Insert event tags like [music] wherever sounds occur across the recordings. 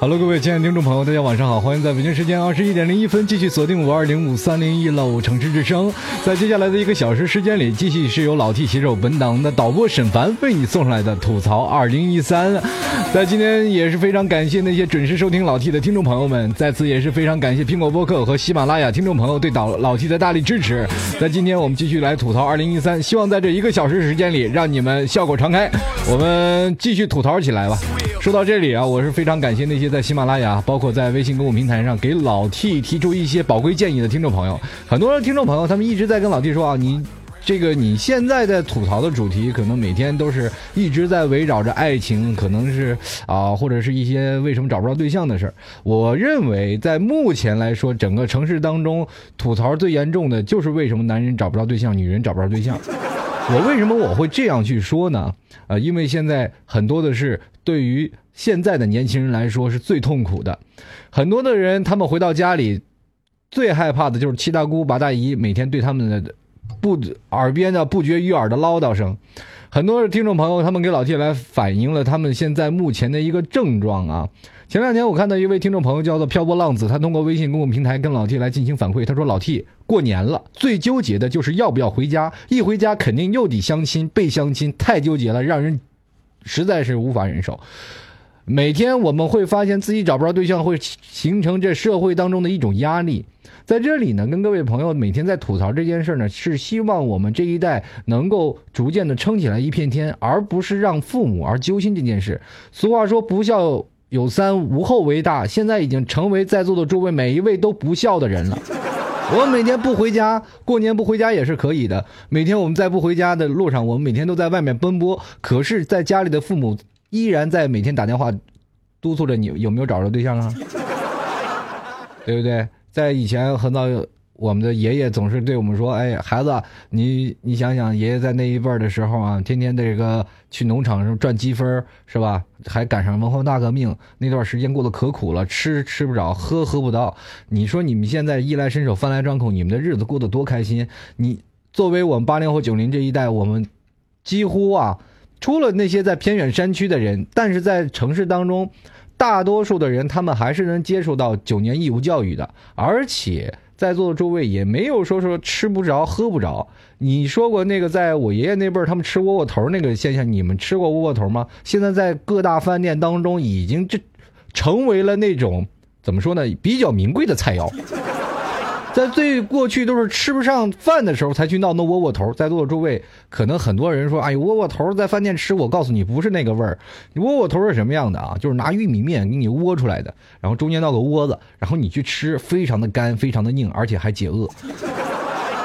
Hello，各位亲爱的听众朋友，大家晚上好，欢迎在北京时间二十一点零一分继续锁定五二零五三零一楼城市之声。在接下来的一个小时时间里，继续是由老 T 携手本档的导播沈凡为你送上来的吐槽二零一三。在今天也是非常感谢那些准时收听老 T 的听众朋友们，在此也是非常感谢苹果播客和喜马拉雅听众朋友对导老 T 的大力支持。在今天我们继续来吐槽二零一三，希望在这一个小时时间里让你们笑口常开。我们继续吐槽起来吧。说到这里啊，我是非常感谢那些在喜马拉雅，包括在微信公众平台上给老 T 提出一些宝贵建议的听众朋友。很多听众朋友他们一直在跟老 T 说啊，你这个你现在在吐槽的主题，可能每天都是一直在围绕着爱情，可能是啊，或者是一些为什么找不着对象的事儿。我认为在目前来说，整个城市当中吐槽最严重的就是为什么男人找不着对象，女人找不着对象。我为什么我会这样去说呢？呃，因为现在很多的是对于现在的年轻人来说是最痛苦的，很多的人他们回到家里，最害怕的就是七大姑八大姨每天对他们的不耳边的不绝于耳的唠叨声。很多的听众朋友他们给老 T 来反映了他们现在目前的一个症状啊。前两天我看到一位听众朋友叫做漂泊浪子，他通过微信公共平台跟老 T 来进行反馈。他说：“老 T 过年了，最纠结的就是要不要回家。一回家肯定又得相亲，被相亲太纠结了，让人实在是无法忍受。每天我们会发现自己找不着对象，会形成这社会当中的一种压力。在这里呢，跟各位朋友每天在吐槽这件事呢，是希望我们这一代能够逐渐的撑起来一片天，而不是让父母而揪心这件事。俗话说，不孝有三，无后为大。现在已经成为在座的诸位每一位都不孝的人了。我每天不回家，过年不回家也是可以的。每天我们在不回家的路上，我们每天都在外面奔波，可是在家里的父母依然在每天打电话督促着你有没有找着对象啊，[laughs] 对不对？在以前很早，我们的爷爷总是对我们说：“哎，孩子，你你想想，爷爷在那一辈儿的时候啊，天天这个去农场上赚积分，是吧？还赶上文化大革命那段时间过得可苦了，吃吃不着，喝喝不到。你说你们现在衣来伸手，饭来张口，你们的日子过得多开心？你作为我们八零后、九零这一代，我们几乎啊，除了那些在偏远山区的人，但是在城市当中。”大多数的人，他们还是能接受到九年义务教育的，而且在座的诸位也没有说说吃不着、喝不着。你说过那个，在我爷爷那辈儿，他们吃窝窝头那个现象，你们吃过窝窝头吗？现在在各大饭店当中，已经这成为了那种怎么说呢，比较名贵的菜肴。在最过去都是吃不上饭的时候才去闹那窝窝头，在座的诸位，可能很多人说：“哎，窝窝头在饭店吃，我告诉你不是那个味儿。窝窝头是什么样的啊？就是拿玉米面给你窝出来的，然后中间闹个窝子，然后你去吃，非常的干，非常的硬，而且还解饿。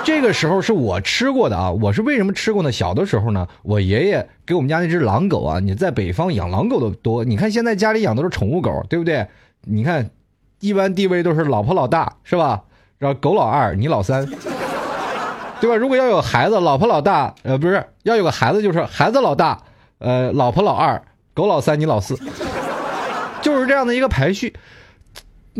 这个时候是我吃过的啊，我是为什么吃过呢？小的时候呢，我爷爷给我们家那只狼狗啊，你在北方养狼狗的多，你看现在家里养都是宠物狗，对不对？你看，一般地位都是老婆老大，是吧？然后狗老二，你老三，[laughs] 对吧？如果要有孩子，老婆老大，呃，不是要有个孩子，就是孩子老大，呃，老婆老二，狗老三，你老四，[laughs] 就是这样的一个排序。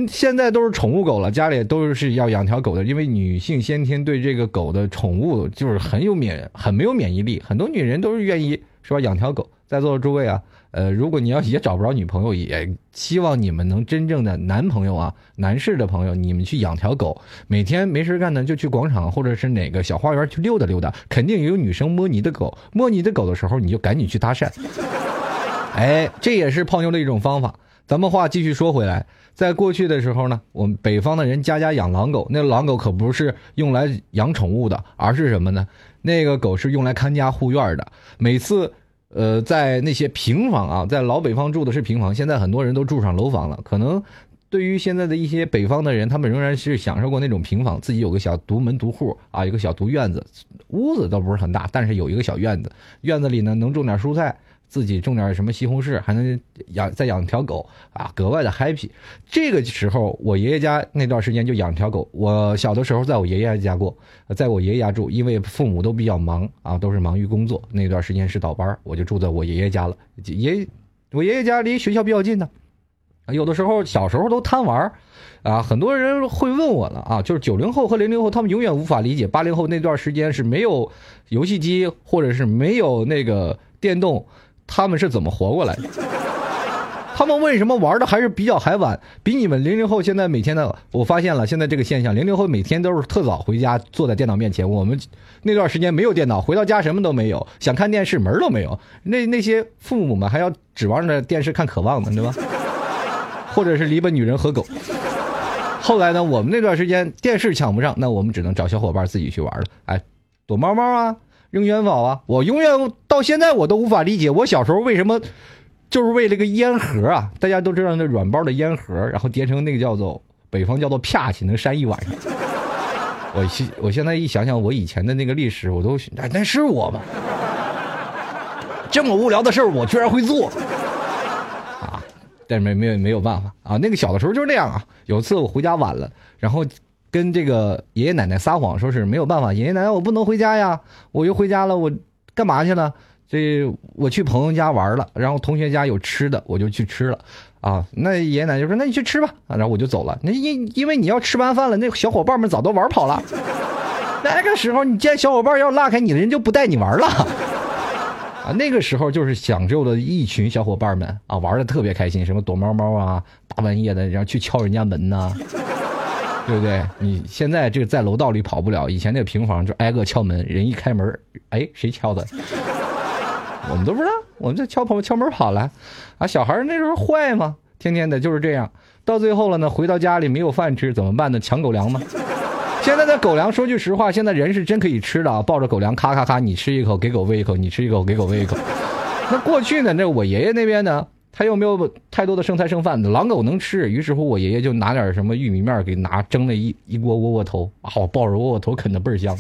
现在都是宠物狗了，家里都是要养条狗的，因为女性先天对这个狗的宠物就是很有免很没有免疫力，很多女人都是愿意是吧养条狗。在座的诸位啊，呃，如果你要也找不着女朋友，也希望你们能真正的男朋友啊，男士的朋友，你们去养条狗，每天没事干呢，就去广场或者是哪个小花园去溜达溜达，肯定有女生摸你的狗，[laughs] 摸你的狗的时候，你就赶紧去搭讪。哎，这也是泡妞的一种方法。咱们话继续说回来，在过去的时候呢，我们北方的人家家养狼狗，那狼狗可不是用来养宠物的，而是什么呢？那个狗是用来看家护院的。每次，呃，在那些平房啊，在老北方住的是平房，现在很多人都住上楼房了。可能对于现在的一些北方的人，他们仍然是享受过那种平房，自己有个小独门独户啊，一个小独院子，屋子倒不是很大，但是有一个小院子，院子里呢能种点蔬菜。自己种点什么西红柿，还能养再养条狗啊，格外的 happy。这个时候，我爷爷家那段时间就养条狗。我小的时候在我爷爷家过，在我爷爷家住，因为父母都比较忙啊，都是忙于工作。那段时间是倒班，我就住在我爷爷家了。爷，我爷爷家离学校比较近的，有的时候小时候都贪玩啊。很多人会问我了啊，就是九零后和零零后，他们永远无法理解八零后那段时间是没有游戏机或者是没有那个电动。他们是怎么活过来的？[laughs] 他们为什么玩的还是比较还晚？比你们零零后现在每天的，我发现了现在这个现象，零零后每天都是特早回家，坐在电脑面前。我们那段时间没有电脑，回到家什么都没有，想看电视门都没有。那那些父母们还要指望着电视看《渴望》呢，对吧？[laughs] 或者是篱笆女人和狗。后来呢，我们那段时间电视抢不上，那我们只能找小伙伴自己去玩了。哎，躲猫猫啊！扔元宝啊！我永远到现在我都无法理解，我小时候为什么就是为了个烟盒啊？大家都知道那软包的烟盒，然后叠成那个叫做北方叫做啪起，能扇一晚上。我现我现在一想想我以前的那个历史，我都那那是我吗？这么无聊的事儿我居然会做啊！但是没没没有办法啊！那个小的时候就是那样啊。有一次我回家晚了，然后。跟这个爷爷奶奶撒谎，说是没有办法，爷爷奶奶我不能回家呀，我又回家了，我干嘛去了？这我去朋友家玩了，然后同学家有吃的，我就去吃了，啊，那爷爷奶奶就说那你去吃吧，然后我就走了。那因因为你要吃完饭了，那小伙伴们早都玩跑了，[laughs] 那个时候你见小伙伴要拉开你人就不带你玩了，[laughs] 啊，那个时候就是享受了一群小伙伴们啊，玩的特别开心，什么躲猫猫啊，大半夜的然后去敲人家门呐。对不对？你现在这个在楼道里跑不了，以前那个平房就挨个敲门，人一开门，哎，谁敲的？[laughs] 我们都不知道，我们在敲朋敲门跑了，啊，小孩那时候坏嘛，天天的就是这样，到最后了呢，回到家里没有饭吃怎么办呢？抢狗粮吗？[laughs] 现在的狗粮，说句实话，现在人是真可以吃的啊，抱着狗粮咔咔咔，你吃一口给狗喂一口，你吃一口给狗喂一口。[laughs] 那过去呢，那我爷爷那边呢？他又没有太多的剩菜剩饭，狼狗能吃。于是乎，我爷爷就拿点什么玉米面给拿蒸了一一锅窝窝头，啊，我抱着窝窝头啃的倍儿香。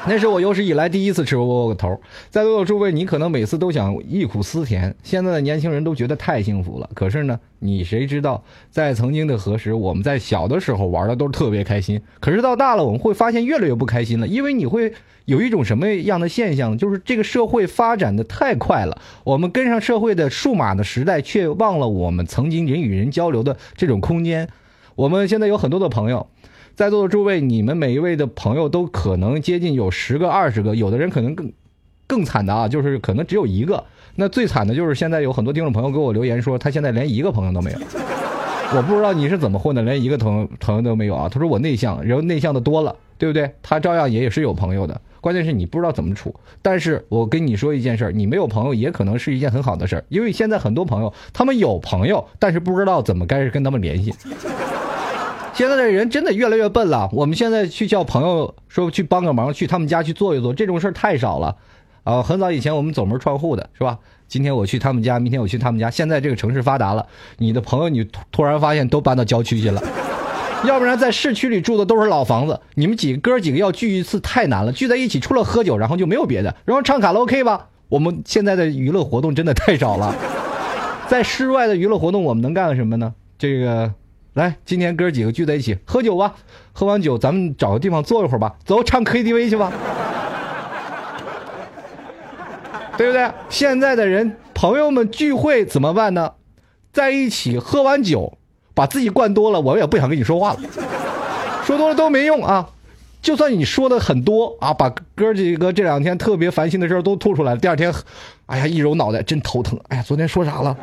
[laughs] 那是我有史以来第一次吃窝窝头。在座的诸位，你可能每次都想忆苦思甜，现在的年轻人都觉得太幸福了。可是呢，你谁知道，在曾经的何时，我们在小的时候玩的都是特别开心。可是到大了，我们会发现越来越不开心了，因为你会。有一种什么样的现象，就是这个社会发展的太快了，我们跟上社会的数码的时代，却忘了我们曾经人与人交流的这种空间。我们现在有很多的朋友，在座的诸位，你们每一位的朋友都可能接近有十个、二十个，有的人可能更更惨的啊，就是可能只有一个。那最惨的就是现在有很多听众朋友给我留言说，他现在连一个朋友都没有。我不知道你是怎么混的，连一个朋朋友都没有啊？他说我内向，人内向的多了，对不对？他照样也是有朋友的。关键是你不知道怎么处，但是我跟你说一件事儿，你没有朋友也可能是一件很好的事儿，因为现在很多朋友他们有朋友，但是不知道怎么该跟他们联系。现在的人真的越来越笨了，我们现在去叫朋友说去帮个忙，去他们家去坐一坐，这种事儿太少了。啊，很早以前我们走门串户的是吧？今天我去他们家，明天我去他们家。现在这个城市发达了，你的朋友你突然发现都搬到郊区去了。要不然在市区里住的都是老房子，你们几个哥几个要聚一次太难了，聚在一起除了喝酒，然后就没有别的，然后唱卡拉 OK 吧。我们现在的娱乐活动真的太少了，[laughs] 在室外的娱乐活动我们能干什么呢？这个，来，今天哥几个聚在一起喝酒吧，喝完酒咱们找个地方坐一会儿吧，走唱 KTV 去吧，[laughs] 对不对？现在的人朋友们聚会怎么办呢？在一起喝完酒。把自己灌多了，我也不想跟你说话了，说多了都没用啊。就算你说的很多啊，把哥几个这两天特别烦心的事儿都吐出来了，第二天，哎呀，一揉脑袋真头疼。哎呀，昨天说啥了？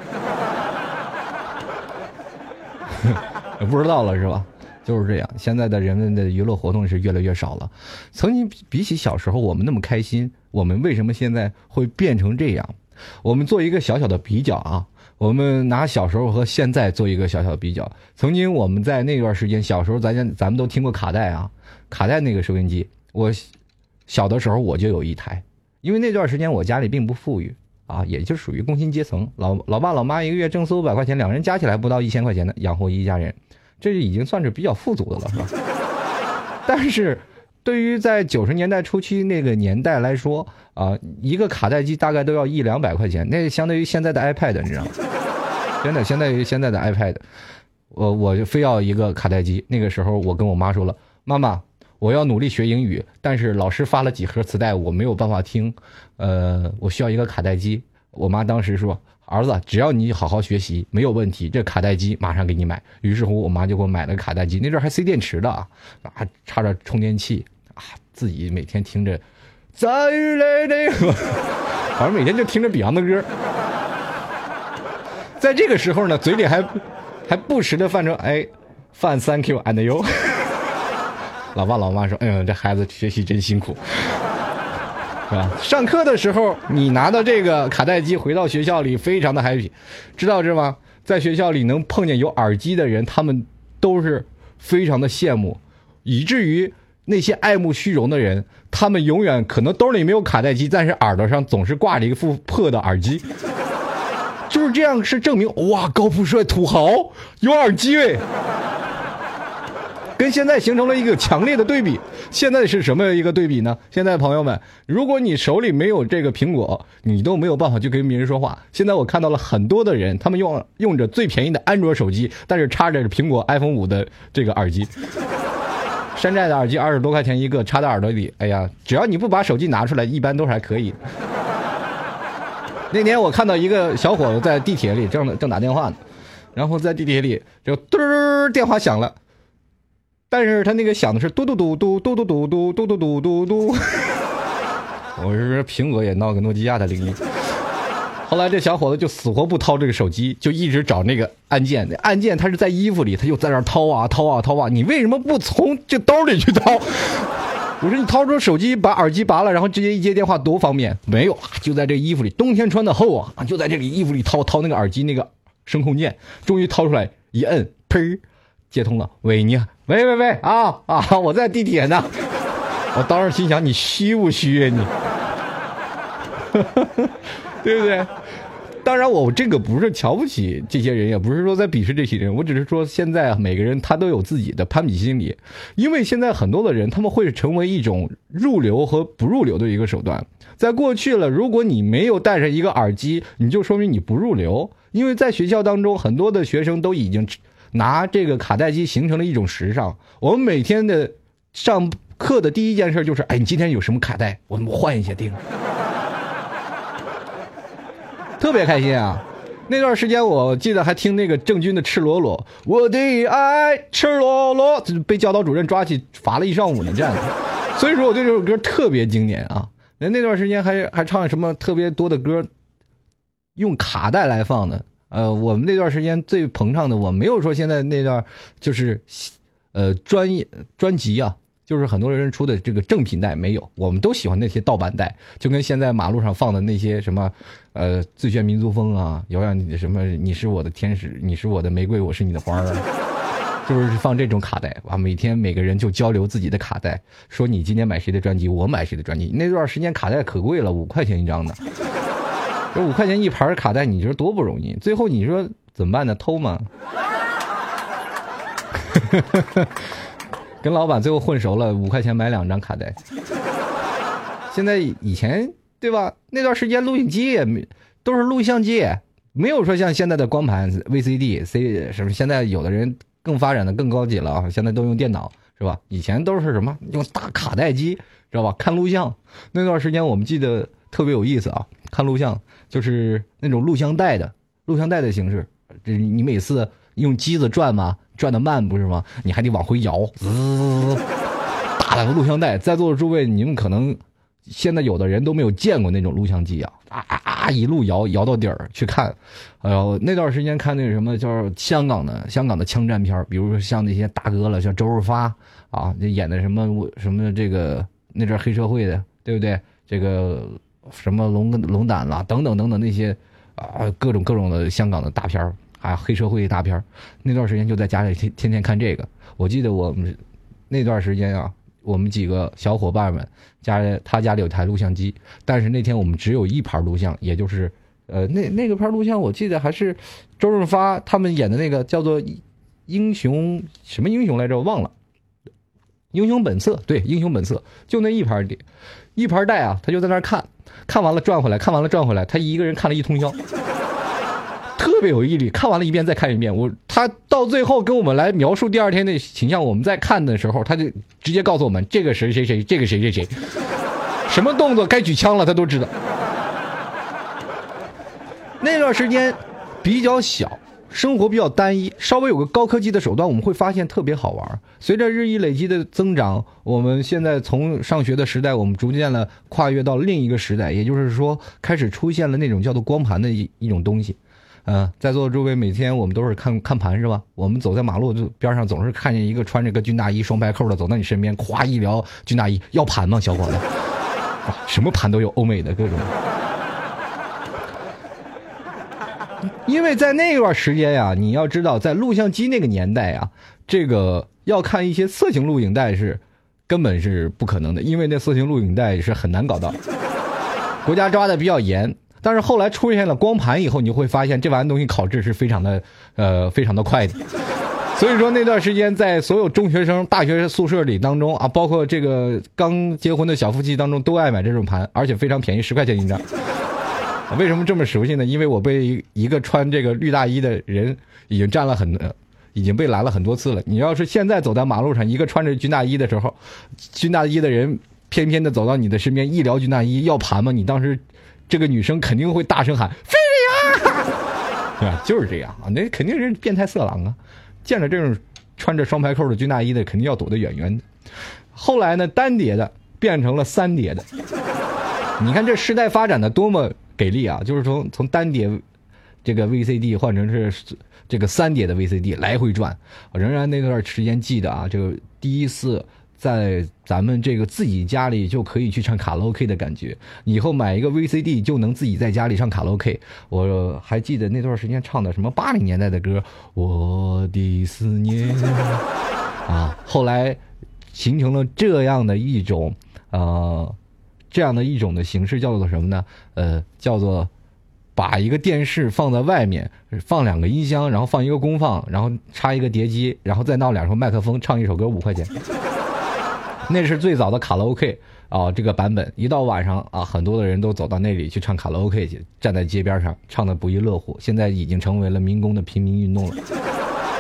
[laughs] 不知道了是吧？就是这样。现在的人们的娱乐活动是越来越少了。曾经比起小时候我们那么开心，我们为什么现在会变成这样？我们做一个小小的比较啊。我们拿小时候和现在做一个小小的比较。曾经我们在那段时间，小时候咱家咱们都听过卡带啊，卡带那个收音机，我小的时候我就有一台，因为那段时间我家里并不富裕啊，也就属于工薪阶层，老老爸老妈一个月挣四五百块钱，两人加起来不到一千块钱的养活一家人，这已经算是比较富足的了，是吧？[laughs] 但是。对于在九十年代初期那个年代来说啊，一个卡带机大概都要一两百块钱，那相当于现在的 iPad，你知道吗？真的，相当于现在的 iPad。我我就非要一个卡带机。那个时候我跟我妈说了，妈妈，我要努力学英语，但是老师发了几盒磁带，我没有办法听，呃，我需要一个卡带机。我妈当时说，儿子，只要你好好学习，没有问题，这卡带机马上给你买。于是乎，我妈就给我买了卡带机，那阵还塞电池的啊，还插着充电器。啊，自己每天听着，再来的，[laughs] 反正每天就听着 Beyond 的歌，在这个时候呢，嘴里还还不时的泛着哎，泛 Thank you and you。老爸老妈说：“哎呀，这孩子学习真辛苦，[laughs] 是吧？”上课的时候，你拿到这个卡带机回到学校里，非常的 happy，知道是吗？在学校里能碰见有耳机的人，他们都是非常的羡慕，以至于。那些爱慕虚荣的人，他们永远可能兜里没有卡带机，但是耳朵上总是挂着一副破的耳机，[laughs] 就是这样是证明哇，高富帅土豪有耳机哎，跟现在形成了一个强烈的对比。现在是什么一个对比呢？现在朋友们，如果你手里没有这个苹果，你都没有办法去跟别人说话。现在我看到了很多的人，他们用用着最便宜的安卓手机，但是插着苹果 iPhone 五的这个耳机。山寨的耳机二十多块钱一个，插在耳朵里。哎呀，只要你不把手机拿出来，一般都是还可以。那天我看到一个小伙子在地铁里正正打电话呢，然后在地铁里就嘟电话响了，但是他那个响的是嘟嘟嘟嘟嘟嘟嘟嘟嘟嘟嘟嘟嘟。[laughs] 我是说苹果也闹个诺基亚的铃音。后来这小伙子就死活不掏这个手机，就一直找那个按键。按键他是在衣服里，他就在那掏啊掏啊掏啊。你为什么不从这兜里去掏？[laughs] 我说你掏出手机，把耳机拔了，然后直接一接电话多方便。没有，就在这衣服里。冬天穿的厚啊，就在这里衣服里掏掏那个耳机那个声控键，终于掏出来一摁，呸，接通了。喂，你好，喂喂喂，啊啊，我在地铁呢。[laughs] 我当时心想，你虚不虚啊你？[laughs] 对不对？当然，我这个不是瞧不起这些人，也不是说在鄙视这些人，我只是说现在每个人他都有自己的攀比心理，因为现在很多的人他们会成为一种入流和不入流的一个手段。在过去了，如果你没有带上一个耳机，你就说明你不入流，因为在学校当中，很多的学生都已经拿这个卡带机形成了一种时尚。我们每天的上课的第一件事就是，哎，你今天有什么卡带？我们换一下听。[laughs] 特别开心啊！那段时间我记得还听那个郑钧的《赤裸裸》，我的爱赤裸裸，被教导主任抓起罚了一上午呢，这样。所以说我对这首歌特别经典啊！那那段时间还还唱什么特别多的歌，用卡带来放的。呃，我们那段时间最膨胀的，我没有说现在那段就是，呃，专业专辑啊。就是很多人出的这个正品带没有，我们都喜欢那些盗版带，就跟现在马路上放的那些什么，[laughs] 呃，最炫民族风啊，遥远什么，你是我的天使，你是我的玫瑰，我是你的花儿，[laughs] 就是放这种卡带啊。每天每个人就交流自己的卡带，说你今天买谁的专辑，我买谁的专辑。那段时间卡带可贵了，五块钱一张的，这五块钱一盘卡带，你说多不容易？最后你说怎么办呢？偷吗？[laughs] 跟老板最后混熟了，五块钱买两张卡带。现在以前对吧？那段时间录影机也没，都是录像机，没有说像现在的光盘、VCD、C 什么。现在有的人更发展的更高级了啊，现在都用电脑是吧？以前都是什么用大卡带机知道吧？看录像那段时间我们记得特别有意思啊，看录像就是那种录像带的录像带的形式，这你每次用机子转嘛。转的慢不是吗？你还得往回摇，滋，大的录像带，在座的诸位，你们可能现在有的人都没有见过那种录像机啊，啊啊啊，一路摇摇到底儿去看。哎呦，那段时间看那个什么叫香港的香港的枪战片比如说像那些大哥了，像周润发啊，那演的什么什么这个那阵黑社会的，对不对？这个什么龙龙胆啦，等等等等那些啊，各种各种的香港的大片儿还有黑社会大片儿那段时间就在家里天天天看这个。我记得我们那段时间啊，我们几个小伙伴们家里他家里有台录像机，但是那天我们只有一盘录像，也就是呃那那个盘录像，我记得还是周润发他们演的那个叫做《英雄什么英雄来着，忘了。英雄本色，对，英雄本色，就那一盘碟，一盘带啊，他就在那看，看完了转回来，看完了转回来，他一个人看了一通宵，[laughs] 特别有毅力，看完了一遍再看一遍。我他到最后跟我们来描述第二天的形象，我们在看的时候，他就直接告诉我们这个谁谁谁，这个谁谁谁，什么动作该举枪了，他都知道。[laughs] 那段时间比较小，生活比较单一，稍微有个高科技的手段，我们会发现特别好玩。随着日益累积的增长，我们现在从上学的时代，我们逐渐了跨越到另一个时代，也就是说，开始出现了那种叫做光盘的一一种东西。嗯、在座的诸位，每天我们都是看看盘是吧？我们走在马路就边上，总是看见一个穿着个军大衣、双排扣的走到你身边，咵一聊军大衣，要盘吗，小伙子？什么盘都有，欧美的各种。[laughs] 因为在那段时间呀，你要知道，在录像机那个年代呀，这个要看一些色情录影带是根本是不可能的，因为那色情录影带是很难搞到，[laughs] 国家抓的比较严。但是后来出现了光盘以后，你就会发现这玩意东西考制是非常的呃非常的快的。[laughs] 所以说那段时间，在所有中学生、大学生宿舍里当中啊，包括这个刚结婚的小夫妻当中，都爱买这种盘，而且非常便宜，十块钱一张。[laughs] 为什么这么熟悉呢？因为我被一个穿这个绿大衣的人已经占了很，呃已经被拦了很多次了。你要是现在走在马路上，一个穿着军大衣的时候，军大衣的人偏偏的走到你的身边，一聊军大衣要盘吗？你当时这个女生肯定会大声喊“菲利亚”，[laughs] 对吧？就是这样啊，那肯定是变态色狼啊！见着这种穿着双排扣的军大衣的，肯定要躲得远远的。后来呢，单叠的变成了三叠的。你看这时代发展的多么给力啊！就是从从单碟这个 VCD 换成是这个三碟的 VCD 来回转。仍然那段时间记得啊，这个第一次在咱们这个自己家里就可以去唱卡拉 OK 的感觉。以后买一个 VCD 就能自己在家里唱卡拉 OK。我还记得那段时间唱的什么八零年代的歌，《我的思念》[laughs] 啊，后来形成了这样的一种呃。这样的一种的形式叫做什么呢？呃，叫做把一个电视放在外面，放两个音箱，然后放一个功放，然后插一个碟机，然后再闹两个麦克风，唱一首歌五块钱。[laughs] 那是最早的卡拉 OK 啊，这个版本。一到晚上啊，很多的人都走到那里去唱卡拉 OK 去，站在街边上唱的不亦乐乎。现在已经成为了民工的平民运动了，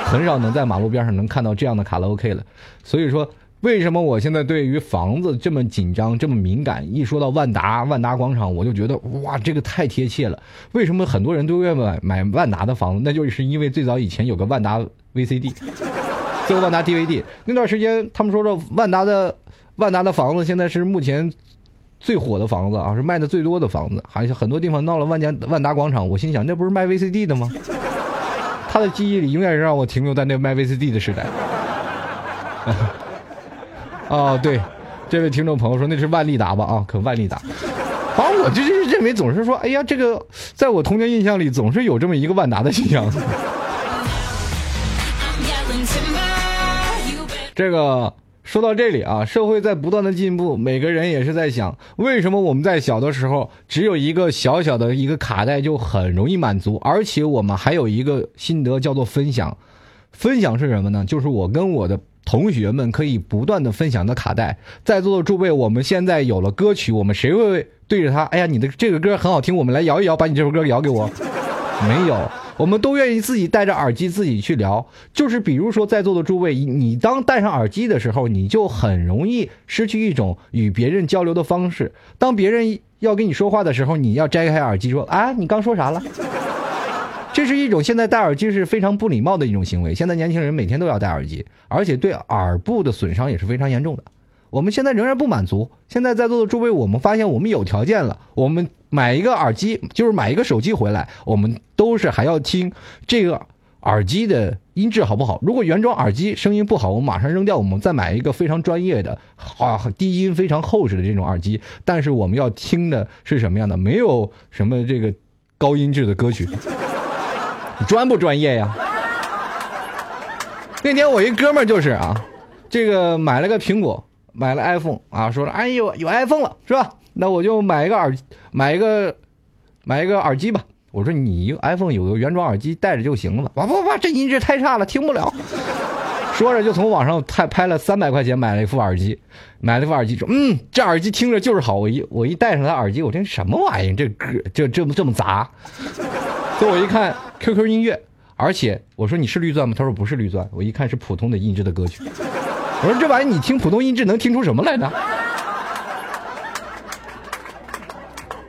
很少能在马路边上能看到这样的卡拉 OK 了。所以说。为什么我现在对于房子这么紧张、这么敏感？一说到万达、万达广场，我就觉得哇，这个太贴切了。为什么很多人都愿意买买万达的房子？那就是因为最早以前有个万达 VCD，最后万达 DVD。那段时间，他们说说万达的万达的房子现在是目前最火的房子啊，是卖的最多的房子。还有很多地方闹了万家万达广场，我心想，那不是卖 VCD 的吗？他的记忆里永远是让我停留在那卖 VCD 的时代。哦，对，这位听众朋友说那是万利达吧？啊，可万利达。反正我就是认为总是说，哎呀，这个在我童年印象里总是有这么一个万达的形象。这个说到这里啊，社会在不断的进步，每个人也是在想，为什么我们在小的时候只有一个小小的一个卡带就很容易满足，而且我们还有一个心得叫做分享。分享是什么呢？就是我跟我的同学们可以不断的分享的卡带。在座的诸位，我们现在有了歌曲，我们谁会对着他？哎呀，你的这个歌很好听，我们来摇一摇，把你这首歌摇给我。没有，我们都愿意自己戴着耳机自己去聊。就是比如说，在座的诸位，你当戴上耳机的时候，你就很容易失去一种与别人交流的方式。当别人要跟你说话的时候，你要摘开耳机说：“啊，你刚说啥了？”这是一种现在戴耳机是非常不礼貌的一种行为。现在年轻人每天都要戴耳机，而且对耳部的损伤也是非常严重的。我们现在仍然不满足。现在在座的诸位，我们发现我们有条件了，我们买一个耳机，就是买一个手机回来，我们都是还要听这个耳机的音质好不好。如果原装耳机声音不好，我们马上扔掉，我们再买一个非常专业的啊低音非常厚实的这种耳机。但是我们要听的是什么样的？没有什么这个高音质的歌曲，专不专业呀？那天我一哥们儿就是啊，这个买了个苹果，买了 iPhone 啊，说，哎呦有 iPhone 了是吧？那我就买一个耳，买一个，买一个耳机吧。我说你 iPhone 有个原装耳机带着就行了嘛。哇不不，这音质太差了，听不了。说着就从网上拍拍了三百块钱买了一副耳机，买了一副耳机说，嗯，这耳机听着就是好。我一我一戴上它耳机，我听什么玩意？这歌这这么这么杂。所以我一看 QQ 音乐。而且我说你是绿钻吗？他说不是绿钻。我一看是普通的音质的歌曲。我说这玩意你听普通音质能听出什么来呢？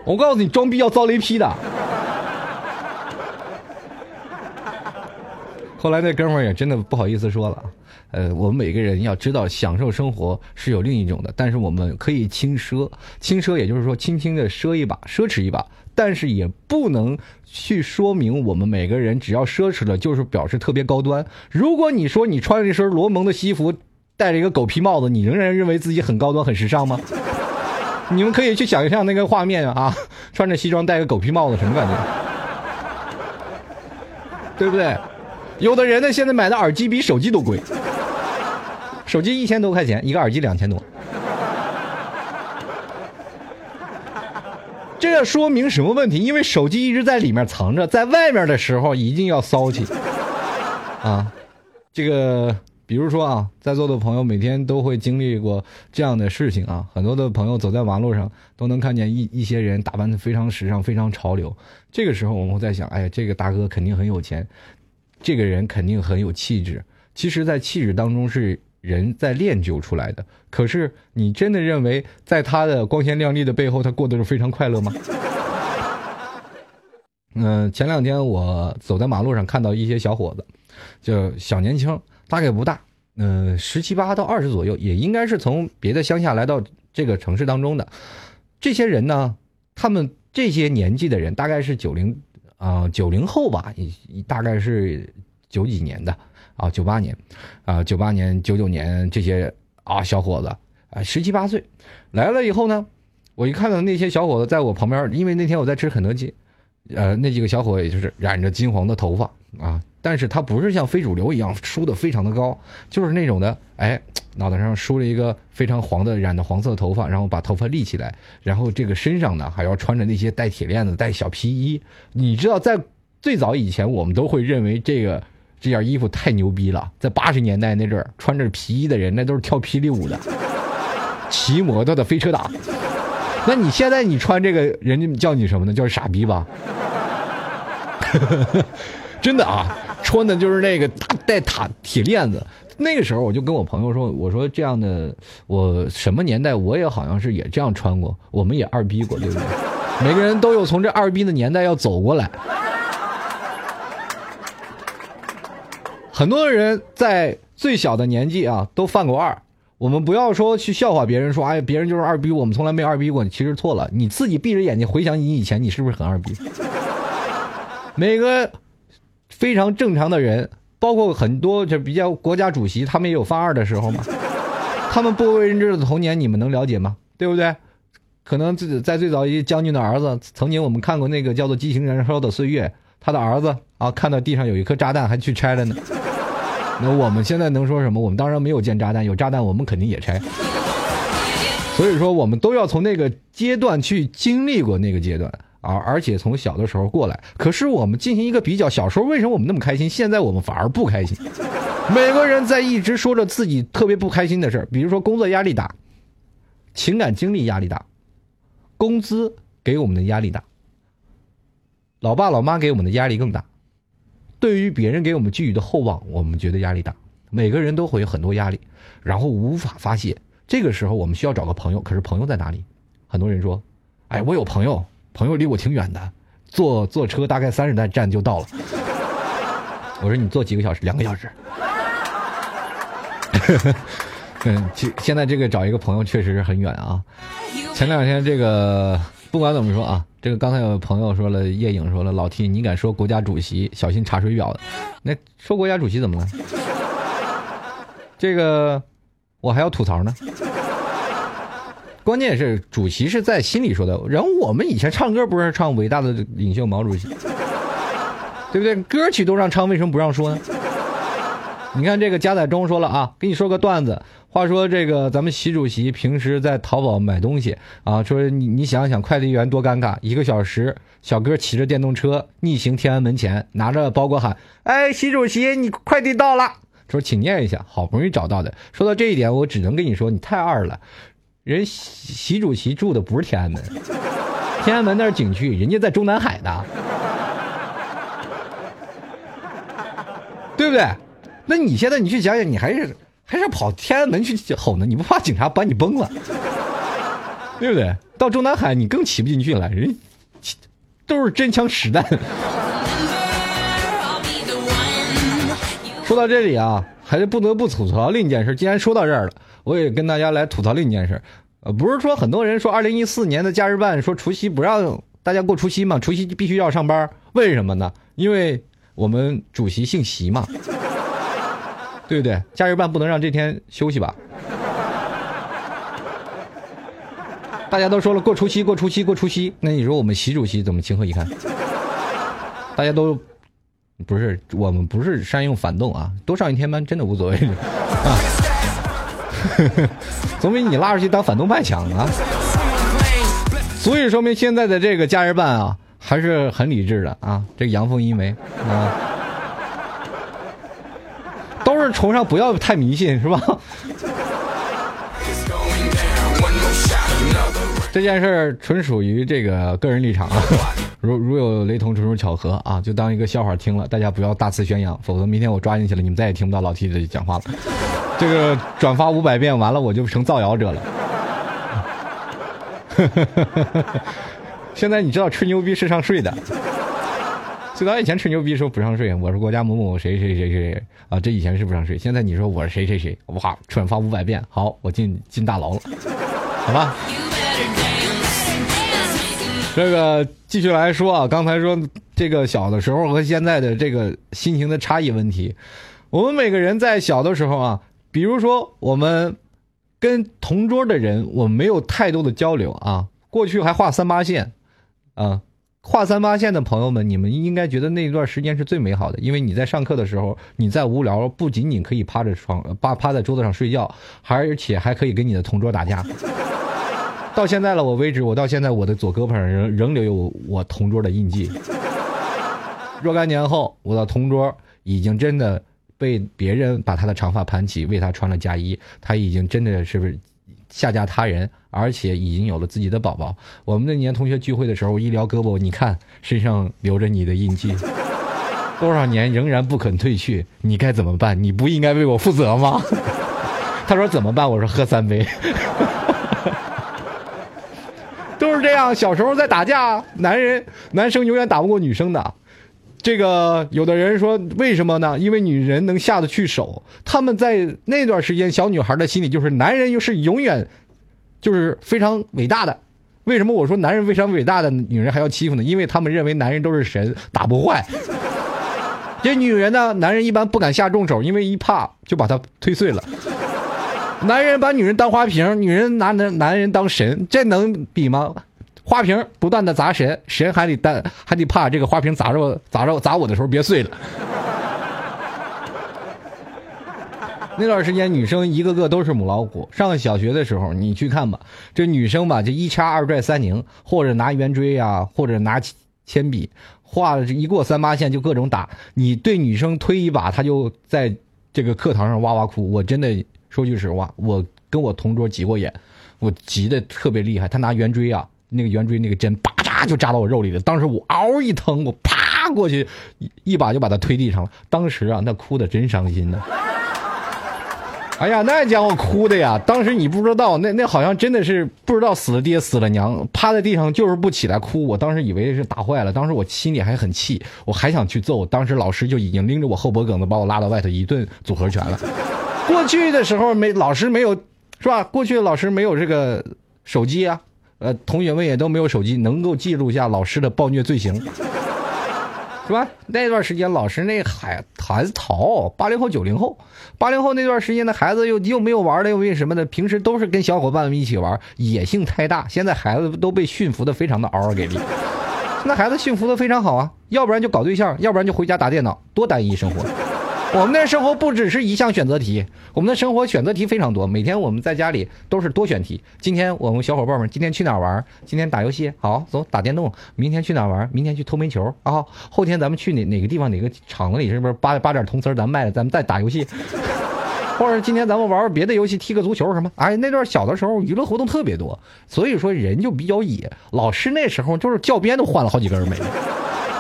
我告诉你，装逼要遭雷劈的。后来那哥们儿也真的不好意思说了，呃，我们每个人要知道，享受生活是有另一种的，但是我们可以轻奢，轻奢也就是说轻轻的奢一把，奢侈一把。但是也不能去说明我们每个人只要奢侈了就是表示特别高端。如果你说你穿了一身罗蒙的西服，戴着一个狗皮帽子，你仍然认为自己很高端、很时尚吗？[laughs] 你们可以去想象那个画面啊，穿着西装戴个狗皮帽子什么感觉？对不对？有的人呢，现在买的耳机比手机都贵，手机一千多块钱，一个耳机两千多。这要说明什么问题？因为手机一直在里面藏着，在外面的时候一定要骚气啊！这个，比如说啊，在座的朋友每天都会经历过这样的事情啊，很多的朋友走在马路上都能看见一一些人打扮的非常时尚、非常潮流。这个时候我们会在想，哎，这个大哥肯定很有钱，这个人肯定很有气质。其实，在气质当中是。人在练就出来的，可是你真的认为在他的光鲜亮丽的背后，他过得是非常快乐吗？[laughs] 嗯，前两天我走在马路上，看到一些小伙子，就小年轻，大概不大，嗯，十七八到二十左右，也应该是从别的乡下来到这个城市当中的。这些人呢，他们这些年纪的人，大概是九零啊九零后吧，大概是九几年的。啊，九八年，啊，九八年、九九年这些啊小伙子啊，十七八岁来了以后呢，我一看到那些小伙子在我旁边，因为那天我在吃肯德基，呃，那几个小伙也就是染着金黄的头发啊，但是他不是像非主流一样梳的非常的高，就是那种的，哎，脑袋上梳了一个非常黄的染的黄色的头发，然后把头发立起来，然后这个身上呢还要穿着那些带铁链子、带小皮衣，你知道，在最早以前，我们都会认为这个。这件衣服太牛逼了，在八十年代那阵儿，穿着皮衣的人那都是跳霹雳舞的，骑摩托的飞车党。那你现在你穿这个，人家叫你什么呢？叫傻逼吧？[laughs] 真的啊，穿的就是那个大带塔铁链子。那个时候我就跟我朋友说，我说这样的，我什么年代我也好像是也这样穿过，我们也二逼过，对不对？每个人都有从这二逼的年代要走过来。很多人在最小的年纪啊，都犯过二。我们不要说去笑话别人，说哎，别人就是二逼，我们从来没二逼过。其实错了，你自己闭着眼睛回想你以前，你是不是很二逼？[laughs] 每个非常正常的人，包括很多就比较国家主席，他们也有犯二的时候嘛。他们不为人知的童年，你们能了解吗？对不对？可能自在最早一将军的儿子，曾经我们看过那个叫做《激情燃烧的岁月》，他的儿子啊，看到地上有一颗炸弹，还去拆了呢。那我们现在能说什么？我们当然没有见炸弹，有炸弹我们肯定也拆。所以说，我们都要从那个阶段去经历过那个阶段啊，而且从小的时候过来。可是我们进行一个比较，小时候为什么我们那么开心？现在我们反而不开心。每个人在一直说着自己特别不开心的事儿，比如说工作压力大，情感经历压力大，工资给我们的压力大，老爸老妈给我们的压力更大。对于别人给我们寄予的厚望，我们觉得压力大。每个人都会有很多压力，然后无法发泄。这个时候，我们需要找个朋友。可是朋友在哪里？很多人说：“哎，我有朋友，朋友离我挺远的，坐坐车大概三十站站就到了。[laughs] ”我说：“你坐几个小时？两个小时。[laughs] ”嗯，其现在这个找一个朋友确实是很远啊。前两天这个不管怎么说啊，这个刚才有朋友说了，叶颖说了，老 T 你敢说国家主席小心查水表的？那说国家主席怎么了？这个我还要吐槽呢。关键是主席是在心里说的，然后我们以前唱歌不是唱伟大的领袖毛主席，对不对？歌曲都让唱，为什么不让说呢？你看这个加载中说了啊，给你说个段子。话说这个咱们习主席平时在淘宝买东西啊，说你你想想快递员多尴尬，一个小时，小哥骑着电动车逆行天安门前，拿着包裹喊：“哎，习主席，你快递到了。”说请念一下，好不容易找到的。说到这一点，我只能跟你说，你太二了。人习习主席住的不是天安门，[laughs] 天安门那是景区，人家在中南海的，对不对？那你现在你去想想，你还是还是跑天安门去吼呢？你不怕警察把你崩了，对不对？到中南海你更骑不进去了，人都是真枪实弹。说到这里啊，还是不得不吐槽另一件事。既然说到这儿了。我也跟大家来吐槽另一件事，呃，不是说很多人说二零一四年的假日办说除夕不让大家过除夕嘛，除夕必须要上班，为什么呢？因为我们主席姓习嘛，对不对？假日办不能让这天休息吧？[laughs] 大家都说了过除夕，过除夕，过除夕，那你说我们习主席怎么情何以堪？大家都不是我们不是善用反动啊，多上一天班真的无所谓啊。[laughs] 总比你拉出去当反动派强啊！所以说明现在的这个假日办啊，还是很理智的啊。这个阳奉阴违啊，都崇尚不要太迷信，是吧？[laughs] 这件事纯属于这个个人立场啊，如如有雷同，纯属巧合啊，就当一个笑话听了，大家不要大肆宣扬，否则明天我抓进去了，你们再也听不到老 T 的讲话了。这个转发五百遍完了，我就成造谣者了。[laughs] 现在你知道吹牛逼是上税的，最早以前吹牛逼说不上税，我是国家某某谁谁谁谁啊，这以前是不上税。现在你说我是谁谁谁，哇，转发五百遍，好，我进进大牢了，好吧？这个继续来说啊，刚才说这个小的时候和现在的这个心情的差异问题，我们每个人在小的时候啊。比如说，我们跟同桌的人，我们没有太多的交流啊。过去还画三八线，啊，跨三八线的朋友们，你们应该觉得那一段时间是最美好的，因为你在上课的时候，你在无聊，不仅仅可以趴着床趴趴在桌子上睡觉，而且还可以跟你的同桌打架。到现在了，我为止，我到现在我的左胳膊上仍仍留有我同桌的印记。[laughs] 若干年后，我的同桌已经真的。被别人把他的长发盘起，为他穿了嫁衣，他已经真的是不是下嫁他人，而且已经有了自己的宝宝。我们那年同学聚会的时候，一撩胳膊，你看身上留着你的印记，[laughs] 多少年仍然不肯褪去，你该怎么办？你不应该为我负责吗？[laughs] 他说怎么办？我说喝三杯。[laughs] 都是这样，小时候在打架，男人男生永远打不过女生的。这个有的人说为什么呢？因为女人能下得去手。他们在那段时间，小女孩的心里就是男人又是永远，就是非常伟大的。为什么我说男人非常伟大的女人还要欺负呢？因为他们认为男人都是神，打不坏。[laughs] 这女人呢，男人一般不敢下重手，因为一怕就把她推碎了。男人把女人当花瓶，女人拿男男人当神，这能比吗？花瓶不断的砸神，神还得担，还得怕这个花瓶砸着砸着砸我的时候别碎了。[laughs] 那段时间女生一个个都是母老虎。上小学的时候，你去看吧，这女生吧就一掐二拽三拧，或者拿圆锥啊，或者拿铅笔画一过三八线就各种打。你对女生推一把，她就在这个课堂上哇哇哭。我真的说句实话，我跟我同桌急过眼，我急的特别厉害。他拿圆锥啊。那个圆锥那个针，叭嚓就扎到我肉里了。当时我嗷一疼，我啪过去一一把就把他推地上了。当时啊，那哭的真伤心呢。哎呀，那家伙哭的呀！当时你不知道，那那好像真的是不知道死了爹死了娘，趴在地上就是不起来哭。我当时以为是打坏了，当时我心里还很气，我还想去揍。当时老师就已经拎着我后脖梗子把我拉到外头一顿组合拳了。过去的时候没老师没有是吧？过去老师没有这个手机啊，呃，同学们也都没有手机，能够记录下老师的暴虐罪行，是吧？那段时间老师那孩孩子淘，八零后九零后，八零后那段时间的孩子又又没有玩的，又没有什么的，平时都是跟小伙伴们一起玩，野性太大。现在孩子都被驯服的非常的嗷嗷给力。[laughs] 现在孩子驯服的非常好啊，要不然就搞对象，要不然就回家打电脑，多单一生活。我们的生活不只是一项选择题，我们的生活选择题非常多。每天我们在家里都是多选题。今天我们小伙伴们今天去哪玩？今天打游戏，好走打电动。明天去哪玩？明天去偷煤球啊。后天咱们去哪哪个地方哪个厂子里是不是扒扒点铜丝儿咱卖了，咱们再打游戏。或者今天咱们玩玩别的游戏，踢个足球什么？哎，那段小的时候娱乐活动特别多，所以说人就比较野。老师那时候就是教鞭都换了好几根没。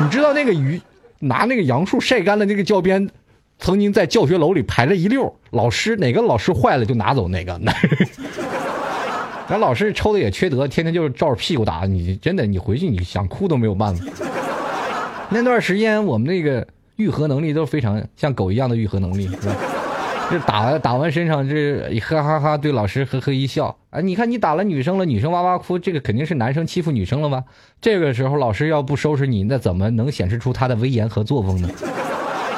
你知道那个鱼拿那个杨树晒干了那个教鞭，曾经在教学楼里排了一溜，老师哪个老师坏了就拿走哪个。咱老师抽的也缺德，天天就是照着屁股打你，真的你回去你想哭都没有办法。那段时间我们那个愈合能力都非常像狗一样的愈合能力，是吧？这打打完身上，这哈哈哈对老师呵呵一笑啊！你看你打了女生了，女生哇哇哭，这个肯定是男生欺负女生了吧？这个时候老师要不收拾你，那怎么能显示出他的威严和作风呢？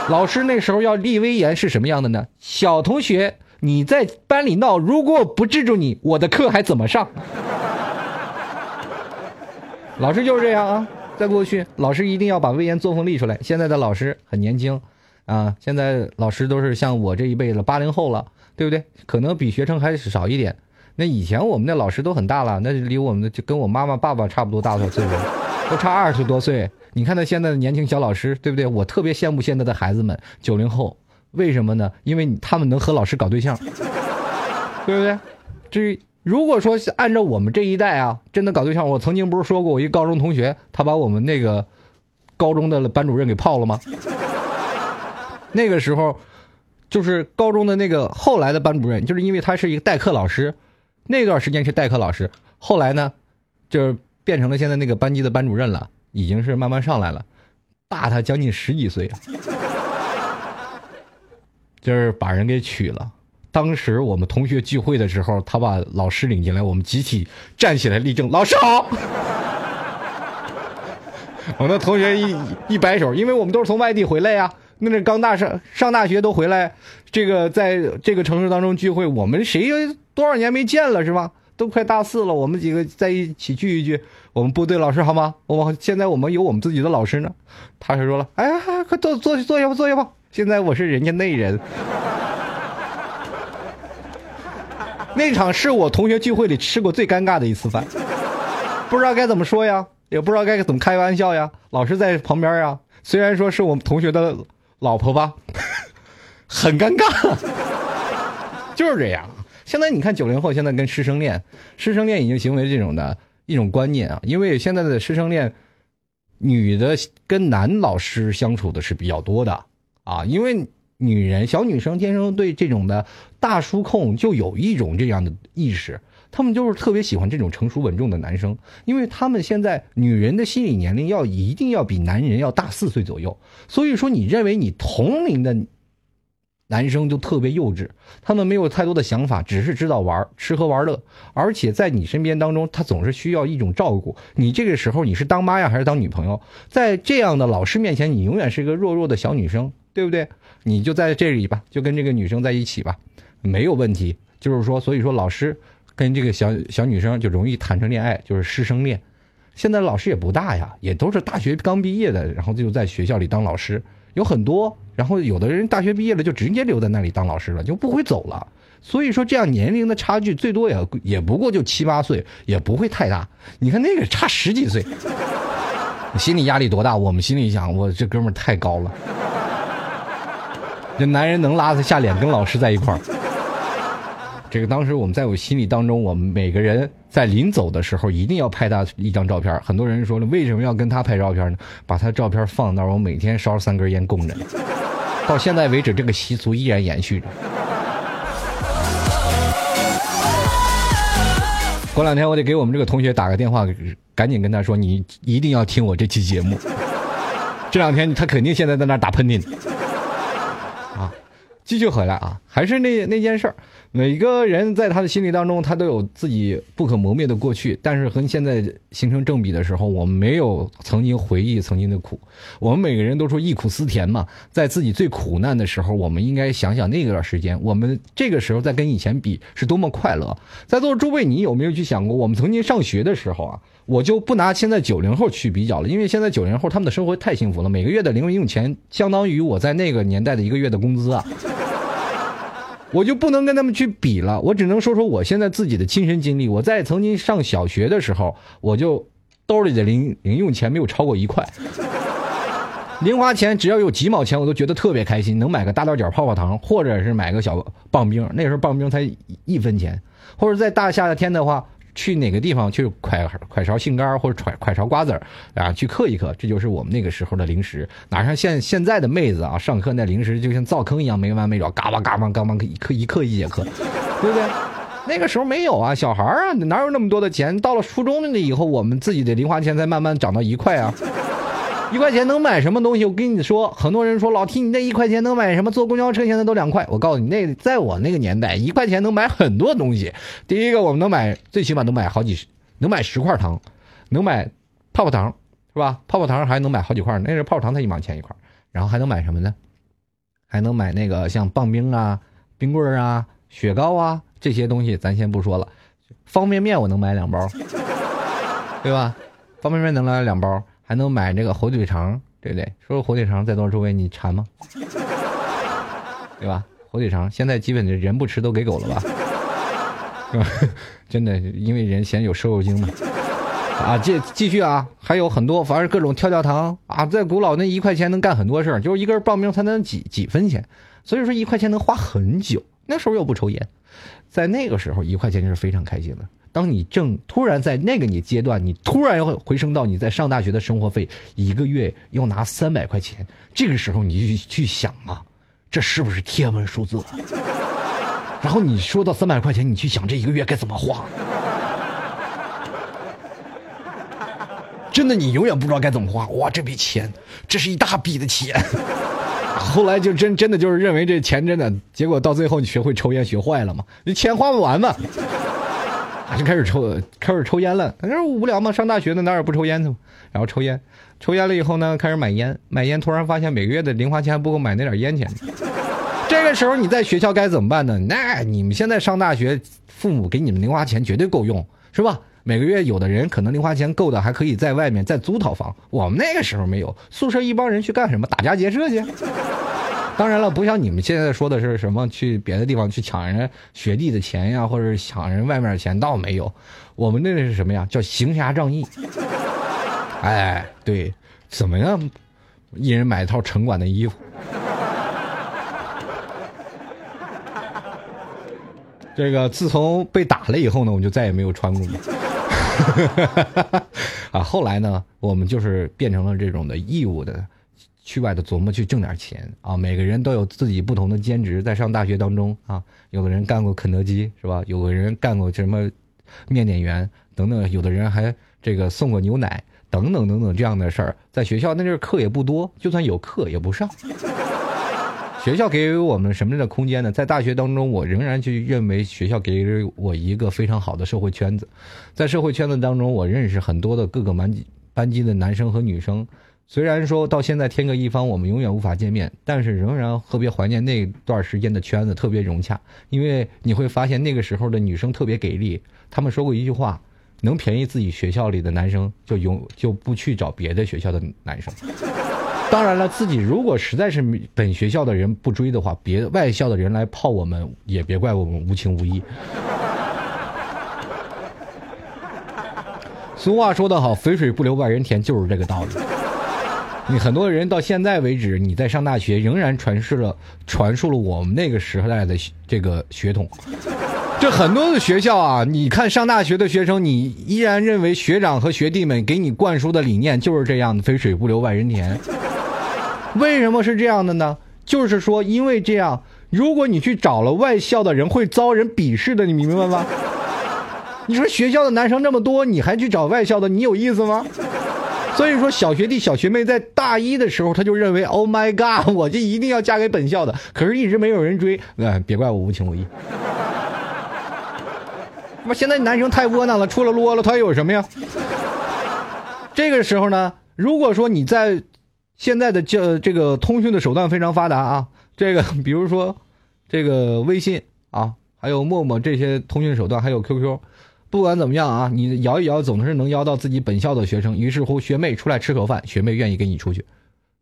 老师那时候要立威严是什么样的呢？小同学，你在班里闹，如果不制住你，我的课还怎么上？[laughs] 老师就是这样啊！在过去，老师一定要把威严作风立出来。现在的老师很年轻。啊，现在老师都是像我这一辈子八零后了，对不对？可能比学生还少一点。那以前我们的老师都很大了，那离我们的就跟我妈妈、爸爸差不多大的岁数，都差二十多岁。你看他现在的年轻小老师，对不对？我特别羡慕现在的孩子们，九零后，为什么呢？因为他们能和老师搞对象，[laughs] 对不对？这如果说按照我们这一代啊，真的搞对象，我曾经不是说过，我一高中同学，他把我们那个高中的班主任给泡了吗？[laughs] 那个时候，就是高中的那个后来的班主任，就是因为他是一个代课老师，那段时间是代课老师，后来呢，就是变成了现在那个班级的班主任了，已经是慢慢上来了，大他将近十几岁，[laughs] 就是把人给娶了。当时我们同学聚会的时候，他把老师领进来，我们集体站起来立正，老师好。[laughs] 我那同学一一摆手，因为我们都是从外地回来呀。那是刚大上上大学都回来，这个在这个城市当中聚会，我们谁多少年没见了是吧？都快大四了，我们几个在一起聚一聚。我们部队老师好吗？我们现在我们有我们自己的老师呢。他就说了，哎呀，快坐坐坐下吧，坐下吧。现在我是人家内人。那场是我同学聚会里吃过最尴尬的一次饭，不知道该怎么说呀，也不知道该怎么开玩笑呀。老师在旁边呀，虽然说是我们同学的。老婆吧，很尴尬，就是这样。现在你看九零后现在跟师生恋，师生恋已经行为这种的一种观念啊。因为现在的师生恋，女的跟男老师相处的是比较多的啊。因为女人小女生天生对这种的大叔控就有一种这样的意识。他们就是特别喜欢这种成熟稳重的男生，因为他们现在女人的心理年龄要一定要比男人要大四岁左右，所以说你认为你同龄的男生就特别幼稚，他们没有太多的想法，只是知道玩吃喝玩乐，而且在你身边当中，他总是需要一种照顾。你这个时候你是当妈呀，还是当女朋友？在这样的老师面前，你永远是一个弱弱的小女生，对不对？你就在这里吧，就跟这个女生在一起吧，没有问题。就是说，所以说老师。跟这个小小女生就容易谈成恋爱，就是师生恋。现在老师也不大呀，也都是大学刚毕业的，然后就在学校里当老师，有很多。然后有的人大学毕业了就直接留在那里当老师了，就不会走了。所以说这样年龄的差距最多也也不过就七八岁，也不会太大。你看那个差十几岁，心理压力多大？我们心里想，我这哥们太高了，这男人能拉得下脸跟老师在一块儿。这个当时我们在我心里当中，我们每个人在临走的时候一定要拍他一张照片。很多人说了，为什么要跟他拍照片呢？把他照片放那儿，我每天烧三根烟供着。[laughs] 到现在为止，这个习俗依然延续着。过两天我得给我们这个同学打个电话，赶紧跟他说，你一定要听我这期节目。[laughs] 这两天他肯定现在在那打喷嚏呢。继续回来啊，还是那那件事儿。每个人在他的心里当中，他都有自己不可磨灭的过去，但是和现在形成正比的时候，我们没有曾经回忆曾经的苦。我们每个人都说忆苦思甜嘛，在自己最苦难的时候，我们应该想想那段时间，我们这个时候再跟以前比是多么快乐。在座诸位，你有没有去想过，我们曾经上学的时候啊？我就不拿现在九零后去比较了，因为现在九零后他们的生活太幸福了，每个月的零用钱相当于我在那个年代的一个月的工资啊。我就不能跟他们去比了，我只能说说我现在自己的亲身经历。我在曾经上小学的时候，我就兜里的零零用钱没有超过一块，零花钱只要有几毛钱，我都觉得特别开心，能买个大豆角泡泡糖，或者是买个小棒冰。那时候棒冰才一分钱，或者在大夏天的话。去哪个地方去快快勺杏干或者快快勺瓜子儿啊，去嗑一嗑，这就是我们那个时候的零食。哪像现现在的妹子啊，上课那零食就像灶坑一样没完没了，嘎巴嘎巴嘎巴一嗑一嗑一节课，对不对？[laughs] 那个时候没有啊，小孩啊哪有那么多的钱？到了初中了以后，我们自己的零花钱才慢慢涨到一块啊。一块钱能买什么东西？我跟你说，很多人说老提你那一块钱能买什么？坐公交车现在都两块。我告诉你，那在我那个年代，一块钱能买很多东西。第一个，我们能买，最起码能买好几十，能买十块糖，能买泡泡糖，是吧？泡泡糖还能买好几块，那时候泡泡糖才一毛钱一块。然后还能买什么呢？还能买那个像棒冰啊、冰棍啊、雪糕啊这些东西，咱先不说了。方便面我能买两包，对吧？方便面能来两包。还能买这个火腿肠，对不对？说说火腿肠，在座诸位你馋吗？对吧？火腿肠现在基本的人不吃都给狗了吧？[laughs] 真的，因为人嫌有瘦肉精嘛。啊，继继续啊，还有很多，反正各种跳跳糖啊，在古老那一块钱能干很多事儿，就是一根棒冰才能几几分钱，所以说一块钱能花很久。那时候又不抽烟，在那个时候一块钱就是非常开心的。当你正突然在那个你阶段，你突然要回升到你在上大学的生活费一个月要拿三百块钱，这个时候你就去想啊，这是不是天文数字？[laughs] 然后你说到三百块钱，你去想这一个月该怎么花？[laughs] 真的，你永远不知道该怎么花。哇，这笔钱，这是一大笔的钱。[laughs] 后来就真真的就是认为这钱真的，结果到最后你学会抽烟学坏了嘛？你钱花不完嘛？就开始抽，开始抽烟了。那无聊嘛，上大学的哪有不抽烟的？然后抽烟，抽烟了以后呢，开始买烟，买烟。突然发现每个月的零花钱还不够买那点烟钱。这个时候你在学校该怎么办呢？那你们现在上大学，父母给你们零花钱绝对够用，是吧？每个月有的人可能零花钱够的，还可以在外面再租套房。我们那个时候没有，宿舍一帮人去干什么？打家劫舍去。当然了，不像你们现在说的是什么去别的地方去抢人学弟的钱呀，或者抢人外面的钱，倒没有。我们那是什么呀？叫行侠仗义。哎，对，怎么样？一人买一套城管的衣服。这个自从被打了以后呢，我就再也没有穿过了。[laughs] 啊，后来呢，我们就是变成了这种的义务的。去外头琢磨去挣点钱啊！每个人都有自己不同的兼职，在上大学当中啊，有的人干过肯德基是吧？有的人干过什么面点员等等，有的人还这个送过牛奶等等等等这样的事儿。在学校那阵课也不多，就算有课也不上。学校给予我们什么样的空间呢？在大学当中，我仍然去认为学校给予我一个非常好的社会圈子。在社会圈子当中，我认识很多的各个班级班级的男生和女生。虽然说到现在天各一方，我们永远无法见面，但是仍然特别怀念那段时间的圈子，特别融洽。因为你会发现那个时候的女生特别给力，他们说过一句话：能便宜自己学校里的男生，就永就不去找别的学校的男生。当然了，自己如果实在是本学校的人不追的话，别外校的人来泡我们，也别怪我们无情无义。俗话说得好，肥水不流外人田，就是这个道理。你很多人到现在为止，你在上大学仍然传世了传述了我们那个时代的这个血统。这很多的学校啊，你看上大学的学生，你依然认为学长和学弟们给你灌输的理念就是这样的“肥水不流外人田”。为什么是这样的呢？就是说，因为这样，如果你去找了外校的人，会遭人鄙视的，你明白吗？[laughs] 你说学校的男生这么多，你还去找外校的，你有意思吗？所以说，小学弟、小学妹在大一的时候，他就认为，Oh my God，[laughs] 我就一定要嫁给本校的。可是，一直没有人追，哎，别怪我无情无义。[laughs] 那么现在男生太窝囊了，除了啰了，他有什么呀？这个时候呢，如果说你在现在的这这个通讯的手段非常发达啊，这个 [laughs] 比如说这个微信啊，还有陌陌这些通讯手段，还有 QQ，不管怎么样啊，你摇一摇总是能摇到自己本校的学生。于是乎，学妹出来吃口饭，学妹愿意跟你出去。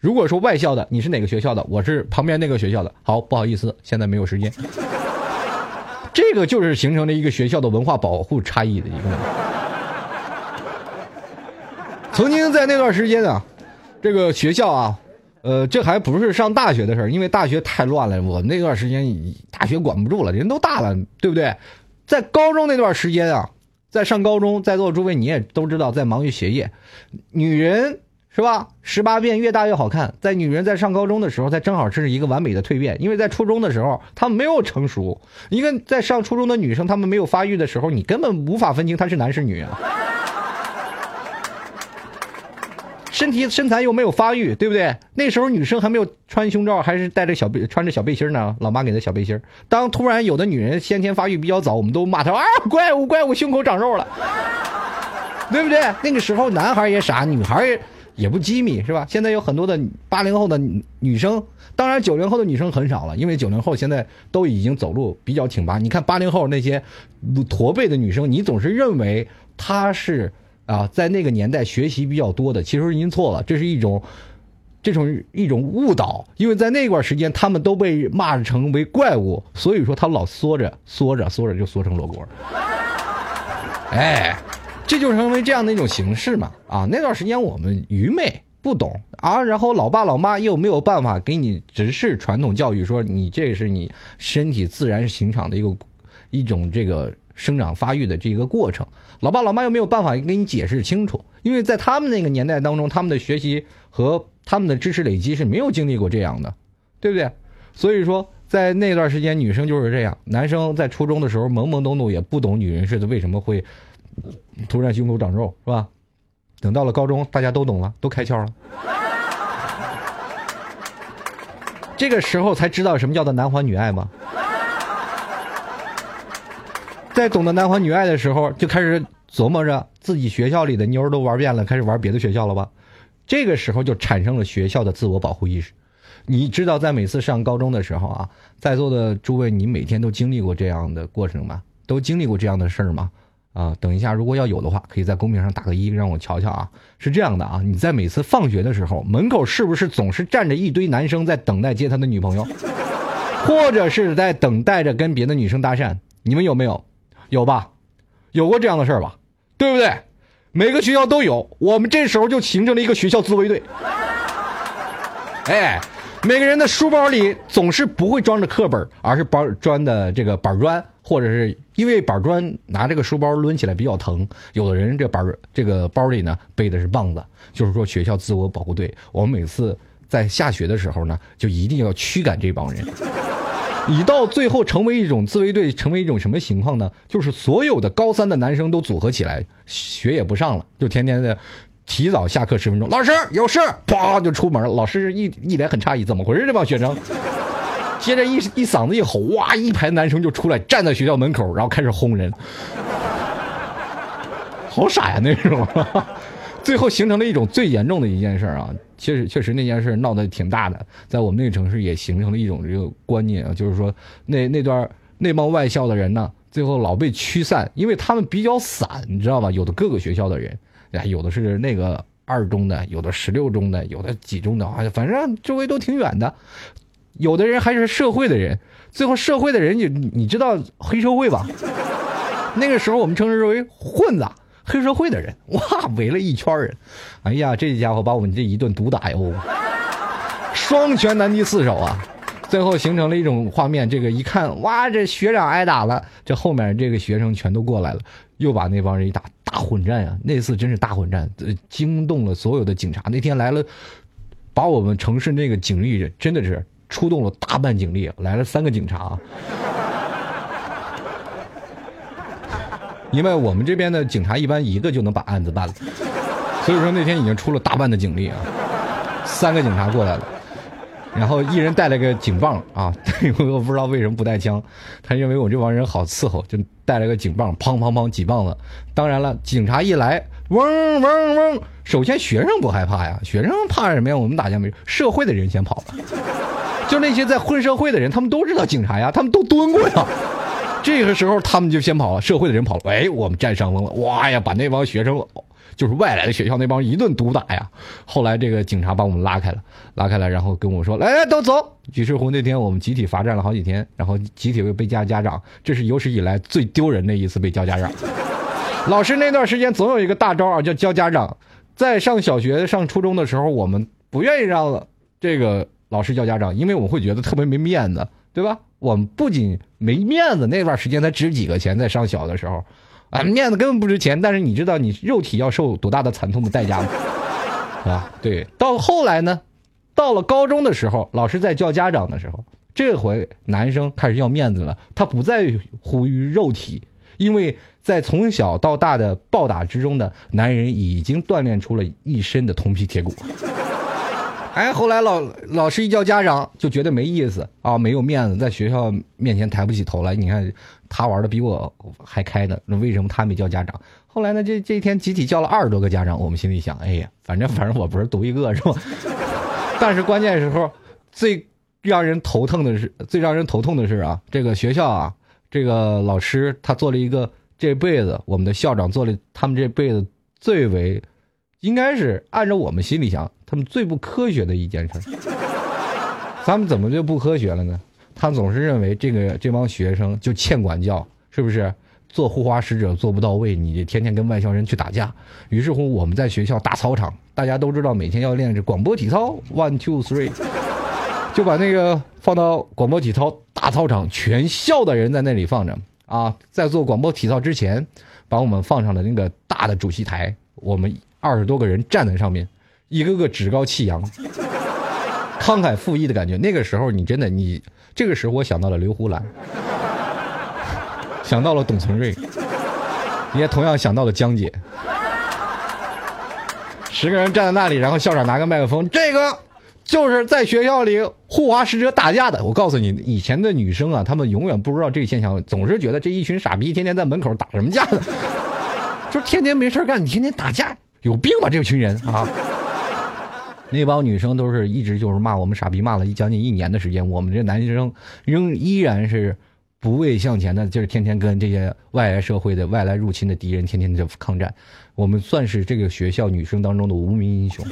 如果说外校的，你是哪个学校的？我是旁边那个学校的。好，不好意思，现在没有时间。[laughs] 这个就是形成了一个学校的文化保护差异的一个问题。曾经在那段时间啊，这个学校啊，呃，这还不是上大学的事儿，因为大学太乱了。我那段时间大学管不住了，人都大了，对不对？在高中那段时间啊，在上高中，在座诸位你也都知道，在忙于学业，女人是吧？十八变越大越好看。在女人在上高中的时候，她正好是一个完美的蜕变，因为在初中的时候，她们没有成熟。一个在上初中的女生，她们没有发育的时候，你根本无法分清她是男是女啊。身体身材又没有发育，对不对？那时候女生还没有穿胸罩，还是带着小背穿着小背心呢。老妈给的小背心。当突然有的女人先天发育比较早，我们都骂她啊，怪物怪物，胸口长肉了，对不对？那个时候男孩也傻，女孩也不机敏，是吧？现在有很多的八零后的女生，当然九零后的女生很少了，因为九零后现在都已经走路比较挺拔。你看八零后那些驼背的女生，你总是认为她是。啊，在那个年代学习比较多的，其实您错了，这是一种，这种一种误导，因为在那段时间他们都被骂成为怪物，所以说他老缩着缩着缩着就缩成罗锅。哎，这就成为这样的一种形式嘛。啊，那段时间我们愚昧不懂啊，然后老爸老妈又没有办法给你直视传统教育，说你这是你身体自然形成的一个一种这个。生长发育的这个过程，老爸老妈又没有办法给你解释清楚，因为在他们那个年代当中，他们的学习和他们的知识累积是没有经历过这样的，对不对？所以说，在那段时间，女生就是这样，男生在初中的时候懵懵懂懂，也不懂女人是为什么会突然胸口长肉，是吧？等到了高中，大家都懂了，都开窍了，[laughs] 这个时候才知道什么叫做男欢女爱吗？在懂得男欢女爱的时候，就开始琢磨着自己学校里的妞都玩遍了，开始玩别的学校了吧？这个时候就产生了学校的自我保护意识。你知道，在每次上高中的时候啊，在座的诸位，你每天都经历过这样的过程吗？都经历过这样的事儿吗？啊，等一下，如果要有的话，可以在公屏上打个一，让我瞧瞧啊。是这样的啊，你在每次放学的时候，门口是不是总是站着一堆男生在等待接他的女朋友，或者是在等待着跟别的女生搭讪？你们有没有？有吧，有过这样的事儿吧，对不对？每个学校都有，我们这时候就形成了一个学校自卫队。哎，每个人的书包里总是不会装着课本，而是包装的这个板砖，或者是因为板砖拿这个书包抡起来比较疼，有的人这板这个包里呢背的是棒子，就是说学校自我保护队。我们每次在下学的时候呢，就一定要驱赶这帮人。你到最后成为一种自卫队，成为一种什么情况呢？就是所有的高三的男生都组合起来，学也不上了，就天天的提早下课十分钟。老师有事，啪就出门了。老师一 [laughs] 一脸很诧异，怎么回事？这帮学生，接着一一嗓子一吼，哇，一排男生就出来站在学校门口，然后开始轰人，好傻呀那时候。最后形成了一种最严重的一件事啊，确实确实那件事闹得挺大的，在我们那个城市也形成了一种这个观念啊，就是说那那段那帮外校的人呢，最后老被驱散，因为他们比较散，你知道吧？有的各个学校的人，哎，有的是那个二中的，有的十六中的，有的几中的，哎，反正周围都挺远的，有的人还是社会的人，最后社会的人你你知道黑社会吧？那个时候我们称之为混子。黑社会的人哇，围了一圈人，哎呀，这家伙把我们这一顿毒打哟，双拳难敌四手啊！最后形成了一种画面，这个一看哇，这学长挨打了，这后面这个学生全都过来了，又把那帮人一打，大混战呀！那次真是大混战，惊动了所有的警察。那天来了，把我们城市那个警力真的是出动了大半警力，来了三个警察。因为我们这边的警察一般一个就能把案子办了，所以说那天已经出了大半的警力啊，三个警察过来了。然后一人带了个警棒啊，[laughs] 我不知道为什么不带枪，他认为我这帮人好伺候，就带了个警棒，砰砰砰几棒子。当然了，警察一来，嗡嗡嗡，首先学生不害怕呀，学生怕什么呀？我们打架没，社会的人先跑了，[laughs] 就那些在混社会的人，他们都知道警察呀，他们都蹲过呀。这个时候他们就先跑了，社会的人跑了，哎，我们占上风了，哇呀，把那帮学生。就是外来的学校那帮一顿毒打呀，后来这个警察把我们拉开了，拉开了，然后跟我说：“来来，都走。”于是乎那天我们集体罚站了好几天，然后集体又被叫家长，这是有史以来最丢人的一次被叫家长。老师那段时间总有一个大招啊，叫叫家长。在上小学、上初中的时候，我们不愿意让这个老师叫家长，因为我们会觉得特别没面子，对吧？我们不仅没面子，那段时间才值几个钱，在上小的时候。啊，面子根本不值钱，但是你知道你肉体要受多大的惨痛的代价吗？[laughs] 啊，对。到后来呢，到了高中的时候，老师在叫家长的时候，这回男生开始要面子了，他不在乎于肉体，因为在从小到大的暴打之中的男人已经锻炼出了一身的铜皮铁骨。哎，后来老老师一叫家长，就觉得没意思啊，没有面子，在学校面前抬不起头来。你看他玩的比我还开呢，那为什么他没叫家长？后来呢，这这一天集体叫了二十多个家长，我们心里想，哎呀，反正 [laughs] 反正我不是独一个是吧？[laughs] 但是关键时候，最让人头疼的是，最让人头痛的是啊，这个学校啊，这个老师他做了一个这辈子，我们的校长做了他们这辈子最为，应该是按照我们心里想。他们最不科学的一件事，咱们怎么就不科学了呢？他总是认为这个这帮学生就欠管教，是不是？做护花使者做不到位，你天天跟外校人去打架。于是乎，我们在学校大操场，大家都知道每天要练这广播体操，one two three，[laughs] 就把那个放到广播体操大操场，全校的人在那里放着啊。在做广播体操之前，把我们放上了那个大的主席台，我们二十多个人站在上面。一个个趾高气扬、慷慨赴义的感觉。那个时候，你真的，你这个时候，我想到了刘胡兰，想到了董存瑞，也同样想到了江姐。十个人站在那里，然后校长拿个麦克风，这个就是在学校里护花使者打架的。我告诉你，以前的女生啊，她们永远不知道这个现象，总是觉得这一群傻逼天天在门口打什么架呢？就天天没事干，你天天打架，有病吧？这群人 [laughs] 啊！那帮女生都是一直就是骂我们傻逼，骂了一将近一年的时间。我们这男生仍依然是不畏向前的，就是天天跟这些外来社会的外来入侵的敌人天天的抗战。我们算是这个学校女生当中的无名英雄。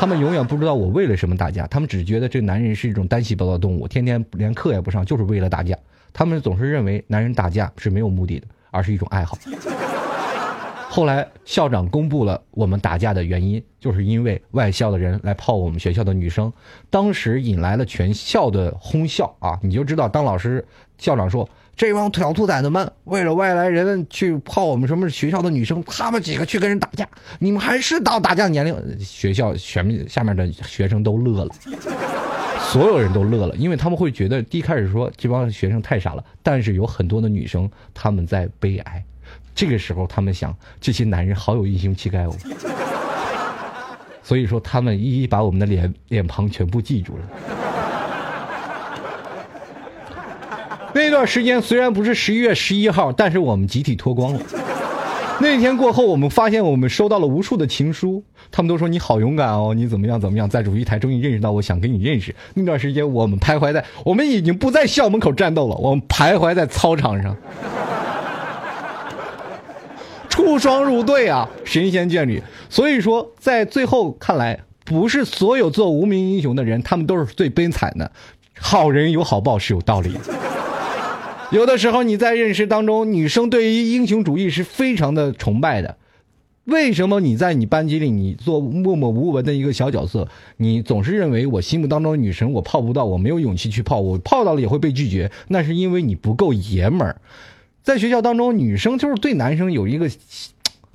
他们永远不知道我为了什么打架，他们只觉得这男人是一种单细胞的动物，天天连课也不上，就是为了打架。他们总是认为男人打架是没有目的的，而是一种爱好。后来校长公布了我们打架的原因，就是因为外校的人来泡我们学校的女生，当时引来了全校的哄笑啊！你就知道，当老师校长说这帮小兔崽子们为了外来人去泡我们什么学校的女生，他们几个去跟人打架，你们还是到打架年龄，学校全面下面的学生都乐了，所有人都乐了，因为他们会觉得第一开始说这帮学生太傻了，但是有很多的女生他们在悲哀。这个时候，他们想，这些男人好有英雄气概哦。所以说，他们一一把我们的脸脸庞全部记住了。那段时间虽然不是十一月十一号，但是我们集体脱光了。那天过后，我们发现我们收到了无数的情书，他们都说你好勇敢哦，你怎么样怎么样，在主席台终于认识到我想跟你认识。那段时间，我们徘徊在，我们已经不在校门口战斗了，我们徘徊在操场上。出双入对啊，神仙眷侣。所以说，在最后看来，不是所有做无名英雄的人，他们都是最悲惨的。好人有好报是有道理的。有的时候你在认识当中，女生对于英雄主义是非常的崇拜的。为什么你在你班级里，你做默默无闻的一个小角色，你总是认为我心目当中女神我泡不到，我没有勇气去泡，我泡到了也会被拒绝，那是因为你不够爷们儿。在学校当中，女生就是对男生有一个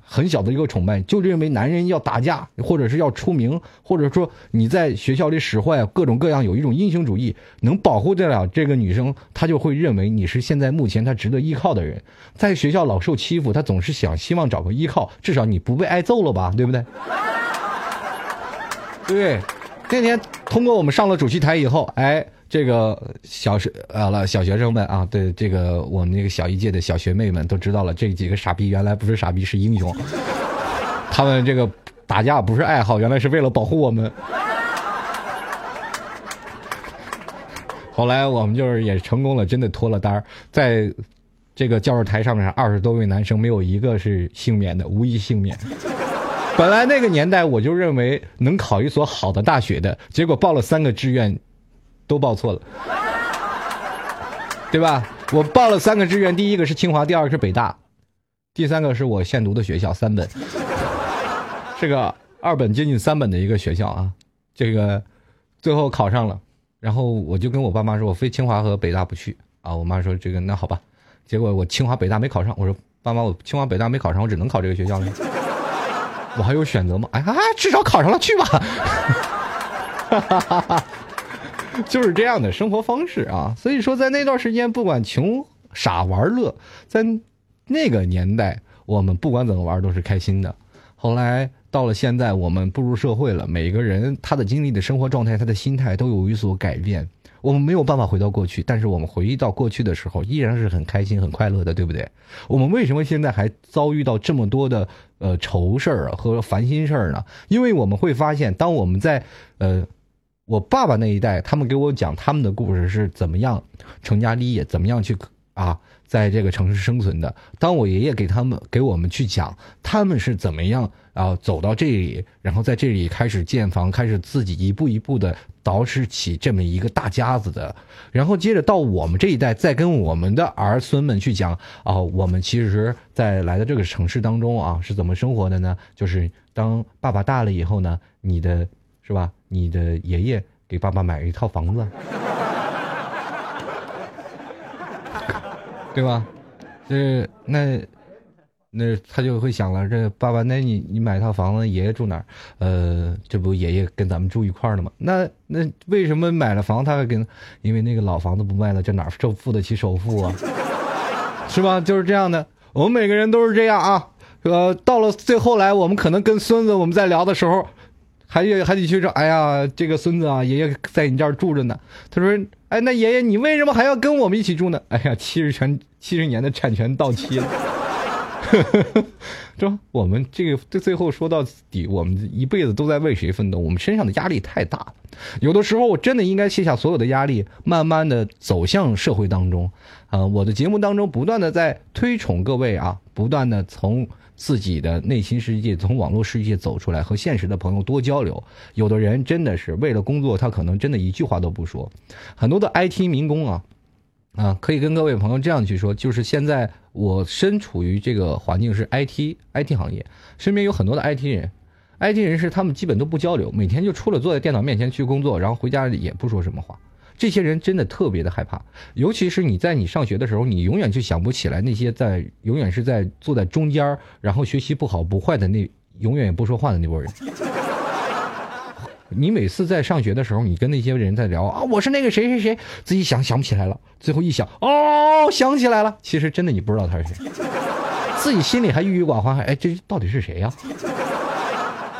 很小的一个崇拜，就认为男人要打架，或者是要出名，或者说你在学校里使坏，各种各样有一种英雄主义，能保护得了这个女生，她就会认为你是现在目前她值得依靠的人。在学校老受欺负，她总是想希望找个依靠，至少你不被挨揍了吧，对不对？[laughs] 对，那天通过我们上了主席台以后，哎，这个小学啊了小学生们啊，对这个我们那个小一届的小学妹们都知道了，这几个傻逼原来不是傻逼是英雄，[laughs] 他们这个打架不是爱好，原来是为了保护我们。后来我们就是也成功了，真的脱了单儿，在这个教授台上面，二十多位男生没有一个是幸免的，无一幸免。本来那个年代我就认为能考一所好的大学的，结果报了三个志愿，都报错了，对吧？我报了三个志愿，第一个是清华，第二个是北大，第三个是我现读的学校三本，是个二本接近三本的一个学校啊。这个最后考上了，然后我就跟我爸妈说，我非清华和北大不去啊。我妈说这个那好吧，结果我清华北大没考上，我说爸妈，我清华北大没考上，我只能考这个学校了。我还有选择吗？哎呀，至少考上了，去吧。哈哈哈哈 [laughs] 就是这样的生活方式啊。所以说，在那段时间，不管穷傻玩乐，在那个年代，我们不管怎么玩都是开心的。后来到了现在，我们步入社会了，每个人他的经历的生活状态，他的心态都有一所改变。我们没有办法回到过去，但是我们回忆到过去的时候，依然是很开心、很快乐的，对不对？我们为什么现在还遭遇到这么多的呃愁事儿和烦心事儿呢？因为我们会发现，当我们在呃我爸爸那一代，他们给我讲他们的故事是怎么样成家立业，怎么样去啊在这个城市生存的。当我爷爷给他们给我们去讲他们是怎么样啊走到这里，然后在这里开始建房，开始自己一步一步的。捯饬起这么一个大家子的，然后接着到我们这一代，再跟我们的儿孙们去讲啊，我们其实，在来到这个城市当中啊，是怎么生活的呢？就是当爸爸大了以后呢，你的是吧？你的爷爷给爸爸买了一套房子，[laughs] 对吧？这那。那他就会想了，这爸爸，那你你买套房子，爷爷住哪儿？呃，这不爷爷跟咱们住一块儿呢吗？那那为什么买了房他还跟？因为那个老房子不卖了，这哪受付得起首付啊？[laughs] 是吧？就是这样的，我们每个人都是这样啊。呃，到了最后来，我们可能跟孙子我们在聊的时候，还得还得去说，哎呀，这个孙子啊，爷爷在你这儿住着呢。他说，哎，那爷爷你为什么还要跟我们一起住呢？[laughs] 哎呀，七十全七十年的产权到期了。[laughs] 这我们这个这最后说到底，我们一辈子都在为谁奋斗？我们身上的压力太大了，有的时候我真的应该卸下所有的压力，慢慢的走向社会当中。啊，我的节目当中不断的在推崇各位啊，不断的从自己的内心世界、从网络世界走出来，和现实的朋友多交流。有的人真的是为了工作，他可能真的一句话都不说。很多的 IT 民工啊。啊，可以跟各位朋友这样去说，就是现在我身处于这个环境是 IT IT 行业，身边有很多的 IT 人，IT 人士他们基本都不交流，每天就除了坐在电脑面前去工作，然后回家也不说什么话。这些人真的特别的害怕，尤其是你在你上学的时候，你永远就想不起来那些在永远是在坐在中间然后学习不好不坏的那永远也不说话的那波人。[laughs] 你每次在上学的时候，你跟那些人在聊啊，我是那个谁谁谁，自己想想不起来了，最后一想，哦，想起来了，其实真的你不知道他是谁，自己心里还郁郁寡欢，哎，这到底是谁呀？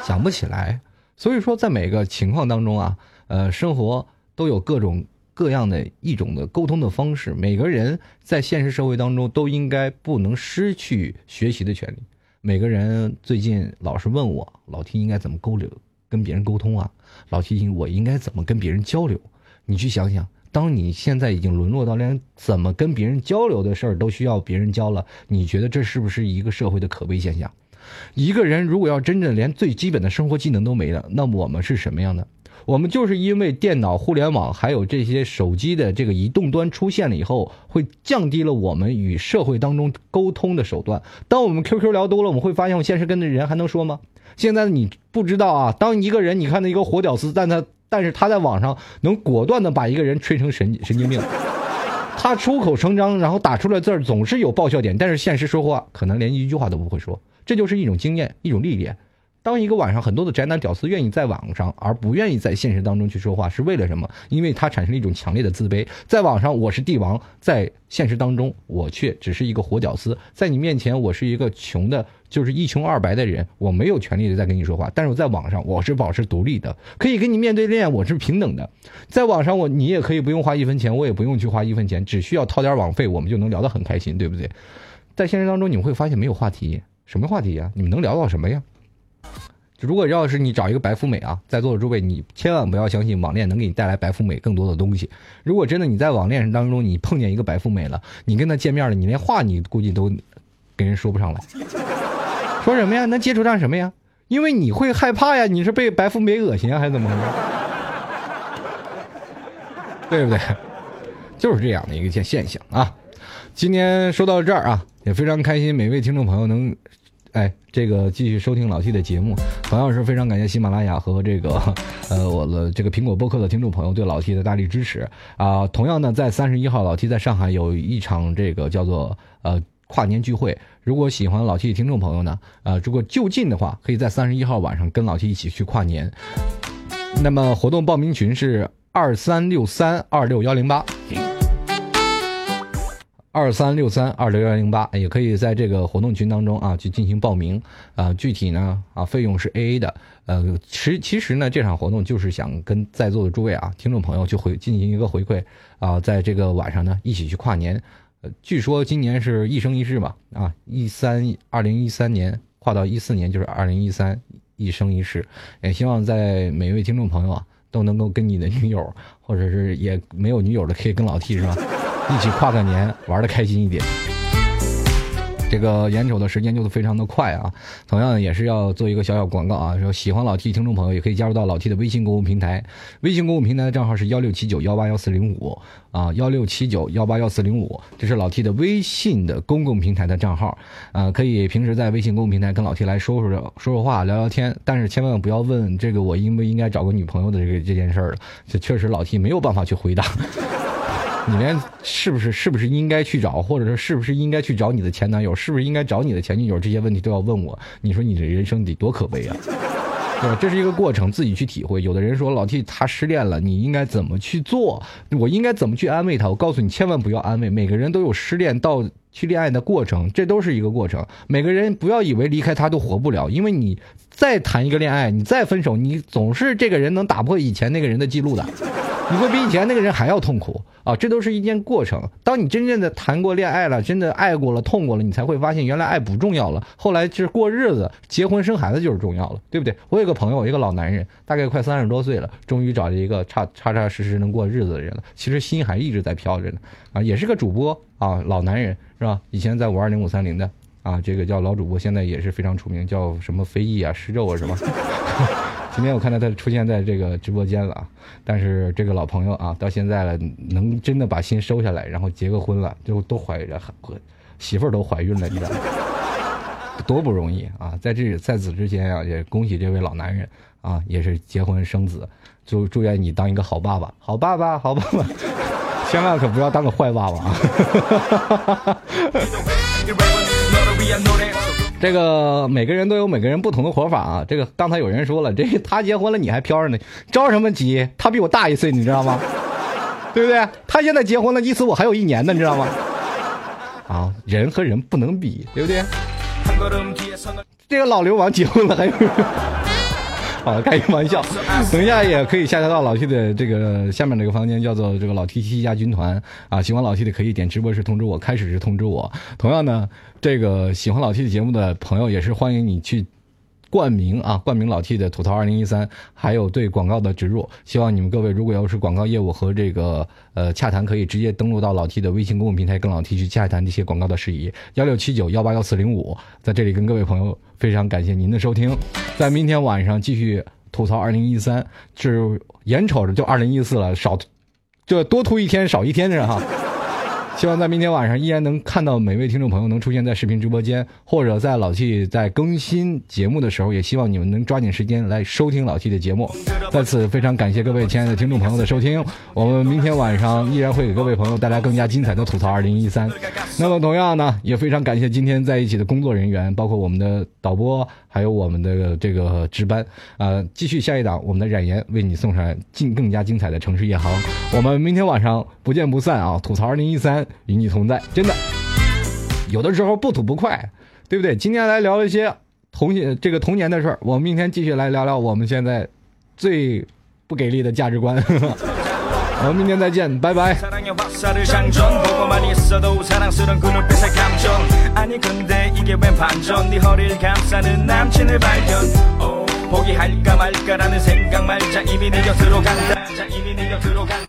想不起来。所以说，在每个情况当中啊，呃，生活都有各种各样的一种的沟通的方式，每个人在现实社会当中都应该不能失去学习的权利。每个人最近老是问我，老提应该怎么沟流。跟别人沟通啊，老提醒我应该怎么跟别人交流。你去想想，当你现在已经沦落到连怎么跟别人交流的事儿都需要别人教了，你觉得这是不是一个社会的可悲现象？一个人如果要真正连最基本的生活技能都没了，那我们是什么样的？我们就是因为电脑、互联网还有这些手机的这个移动端出现了以后，会降低了我们与社会当中沟通的手段。当我们 QQ 聊多了，我们会发现，我现实跟的人还能说吗？现在你不知道啊，当一个人你看到一个活屌丝，但他但是他在网上能果断的把一个人吹成神神经病，[laughs] 他出口成章，然后打出来字儿总是有爆笑点，但是现实说话可能连一句话都不会说，这就是一种经验，一种历练。当一个晚上很多的宅男屌丝愿意在网上，而不愿意在现实当中去说话，是为了什么？因为他产生了一种强烈的自卑。在网上我是帝王，在现实当中我却只是一个活屌丝。在你面前我是一个穷的，就是一穷二白的人，我没有权利的在跟你说话。但是我在网上我是保持独立的，可以跟你面对面，我是平等的。在网上我你也可以不用花一分钱，我也不用去花一分钱，只需要掏点网费，我们就能聊得很开心，对不对？在现实当中你们会发现没有话题，什么话题呀？你们能聊到什么呀？如果要是你找一个白富美啊，在座的诸位，你千万不要相信网恋能给你带来白富美更多的东西。如果真的你在网恋当中你碰见一个白富美了，你跟她见面了，你连话你估计都跟人说不上来，说什么呀？能接触上什么呀？因为你会害怕呀，你是被白富美恶心啊，还是怎么？对不对？就是这样的一个现现象啊。今天说到这儿啊，也非常开心，每位听众朋友能。哎，这个继续收听老 T 的节目，同样是非常感谢喜马拉雅和这个，[laughs] 呃，我的这个苹果播客的听众朋友对老 T 的大力支持啊。同样呢，在三十一号，老 T 在上海有一场这个叫做呃跨年聚会。如果喜欢老 T 的听众朋友呢，啊，如果就近的话，可以在三十一号晚上跟老 T 一起去跨年。那么活动报名群是二三六三二六幺零八。二三六三二六幺零八，也可以在这个活动群当中啊去进行报名啊。具体呢啊费用是 A A 的。呃，其其实呢这场活动就是想跟在座的诸位啊听众朋友去回进行一个回馈啊，在这个晚上呢一起去跨年。呃，据说今年是一生一世嘛啊，一三二零一三年跨到一四年就是二零一三一生一世。也希望在每一位听众朋友啊都能够跟你的女友或者是也没有女友的可以跟老 T 是吧？一起跨个年，玩的开心一点。这个眼瞅的时间就是非常的快啊，同样也是要做一个小小广告啊，说喜欢老 T 听众朋友也可以加入到老 T 的微信公共平台，微信公共平台的账号是幺六七九幺八幺四零五。啊，幺六七九幺八幺四零五，这是老 T 的微信的公共平台的账号。啊，可以平时在微信公共平台跟老 T 来说说说说话聊聊天，但是千万不要问这个我应不应该找个女朋友的这个这件事儿了，这确实老 T 没有办法去回答。你连是不是是不是应该去找，或者说是不是应该去找你的前男友，是不是应该找你的前女友，这些问题都要问我。你说你这人生得多可悲啊，对吧？这是一个过程，自己去体会。有的人说老 T 他失恋了，你应该怎么去做？我应该怎么去安慰他？我告诉你，千万不要安慰。每个人都有失恋到去恋爱的过程，这都是一个过程。每个人不要以为离开他都活不了，因为你再谈一个恋爱，你再分手，你总是这个人能打破以前那个人的记录的。你会比以前那个人还要痛苦啊！这都是一件过程。当你真正的谈过恋爱了，真的爱过了、痛过了，你才会发现原来爱不重要了。后来就是过日子、结婚、生孩子就是重要了，对不对？我有个朋友，一个老男人，大概快三十多岁了，终于找了一个差踏踏实实能过日子的人了。其实心还一直在飘着呢，啊，也是个主播啊，老男人是吧？以前在五二零五三零的啊，这个叫老主播，现在也是非常出名，叫什么飞翼啊、施咒啊什么。[laughs] 今天我看到他出现在这个直播间了啊，但是这个老朋友啊，到现在了，能真的把心收下来，然后结个婚了，就都怀着媳妇儿都怀孕了，你知道吗？多不容易啊！在这在此之前啊，也恭喜这位老男人啊，也是结婚生子，祝祝愿你当一个好爸爸，好爸爸，好爸爸，[laughs] 千万可不要当个坏爸爸啊！[laughs] [laughs] 这个每个人都有每个人不同的活法啊！这个刚才有人说了，[laughs] 这他结婚了你还飘着呢，着什么急？他比我大一岁，你知道吗？[laughs] 对不对？他现在结婚了，意思我还有一年呢，你知道吗？[laughs] 啊，人和人不能比，对不对？这个老流氓结婚了还有。好，开个玩笑。[laughs] 等一下也可以下载到老 T 的这个下面这个房间，叫做这个老 T 七家军团啊。喜欢老 T 的可以点直播时通知我，开始时通知我。同样呢，这个喜欢老 T 的节目的朋友也是欢迎你去冠名啊，冠名老 T 的吐槽二零一三，还有对广告的植入。希望你们各位如果要是广告业务和这个呃洽谈，可以直接登录到老 T 的微信公共平台，跟老 T 去洽谈这些广告的事宜。幺六七九幺八幺四零五，在这里跟各位朋友非常感谢您的收听，在明天晚上继续。吐槽二零一三，是眼瞅着就二零一四了，少，就多吐一天少一天的哈。希望在明天晚上依然能看到每位听众朋友能出现在视频直播间，或者在老 T 在更新节目的时候，也希望你们能抓紧时间来收听老 T 的节目。在此非常感谢各位亲爱的听众朋友的收听，我们明天晚上依然会给各位朋友带来更加精彩的吐槽二零一三。那么同样呢，也非常感谢今天在一起的工作人员，包括我们的导播，还有我们的这个值班。呃，继续下一档，我们的冉岩为你送上进更加精彩的城市夜航。我们明天晚上不见不散啊！吐槽二零一三与你同在，真的，有的时候不吐不快，对不对？今天来聊一些童年这个童年的事儿，我们明天继续来聊聊我们现在最不给力的价值观。[laughs] 我们明天再见，拜拜。 사랑의 화살을 장전 보고만 있어도 사랑스런 그 눈빛의 감정 아니 근데 이게 웬 반전 네 허리를 감싸는 남친을 발견 오, 포기할까 말까라는 생각 말자 이미 내 곁으로 간다 자 이미 내 곁으로 간다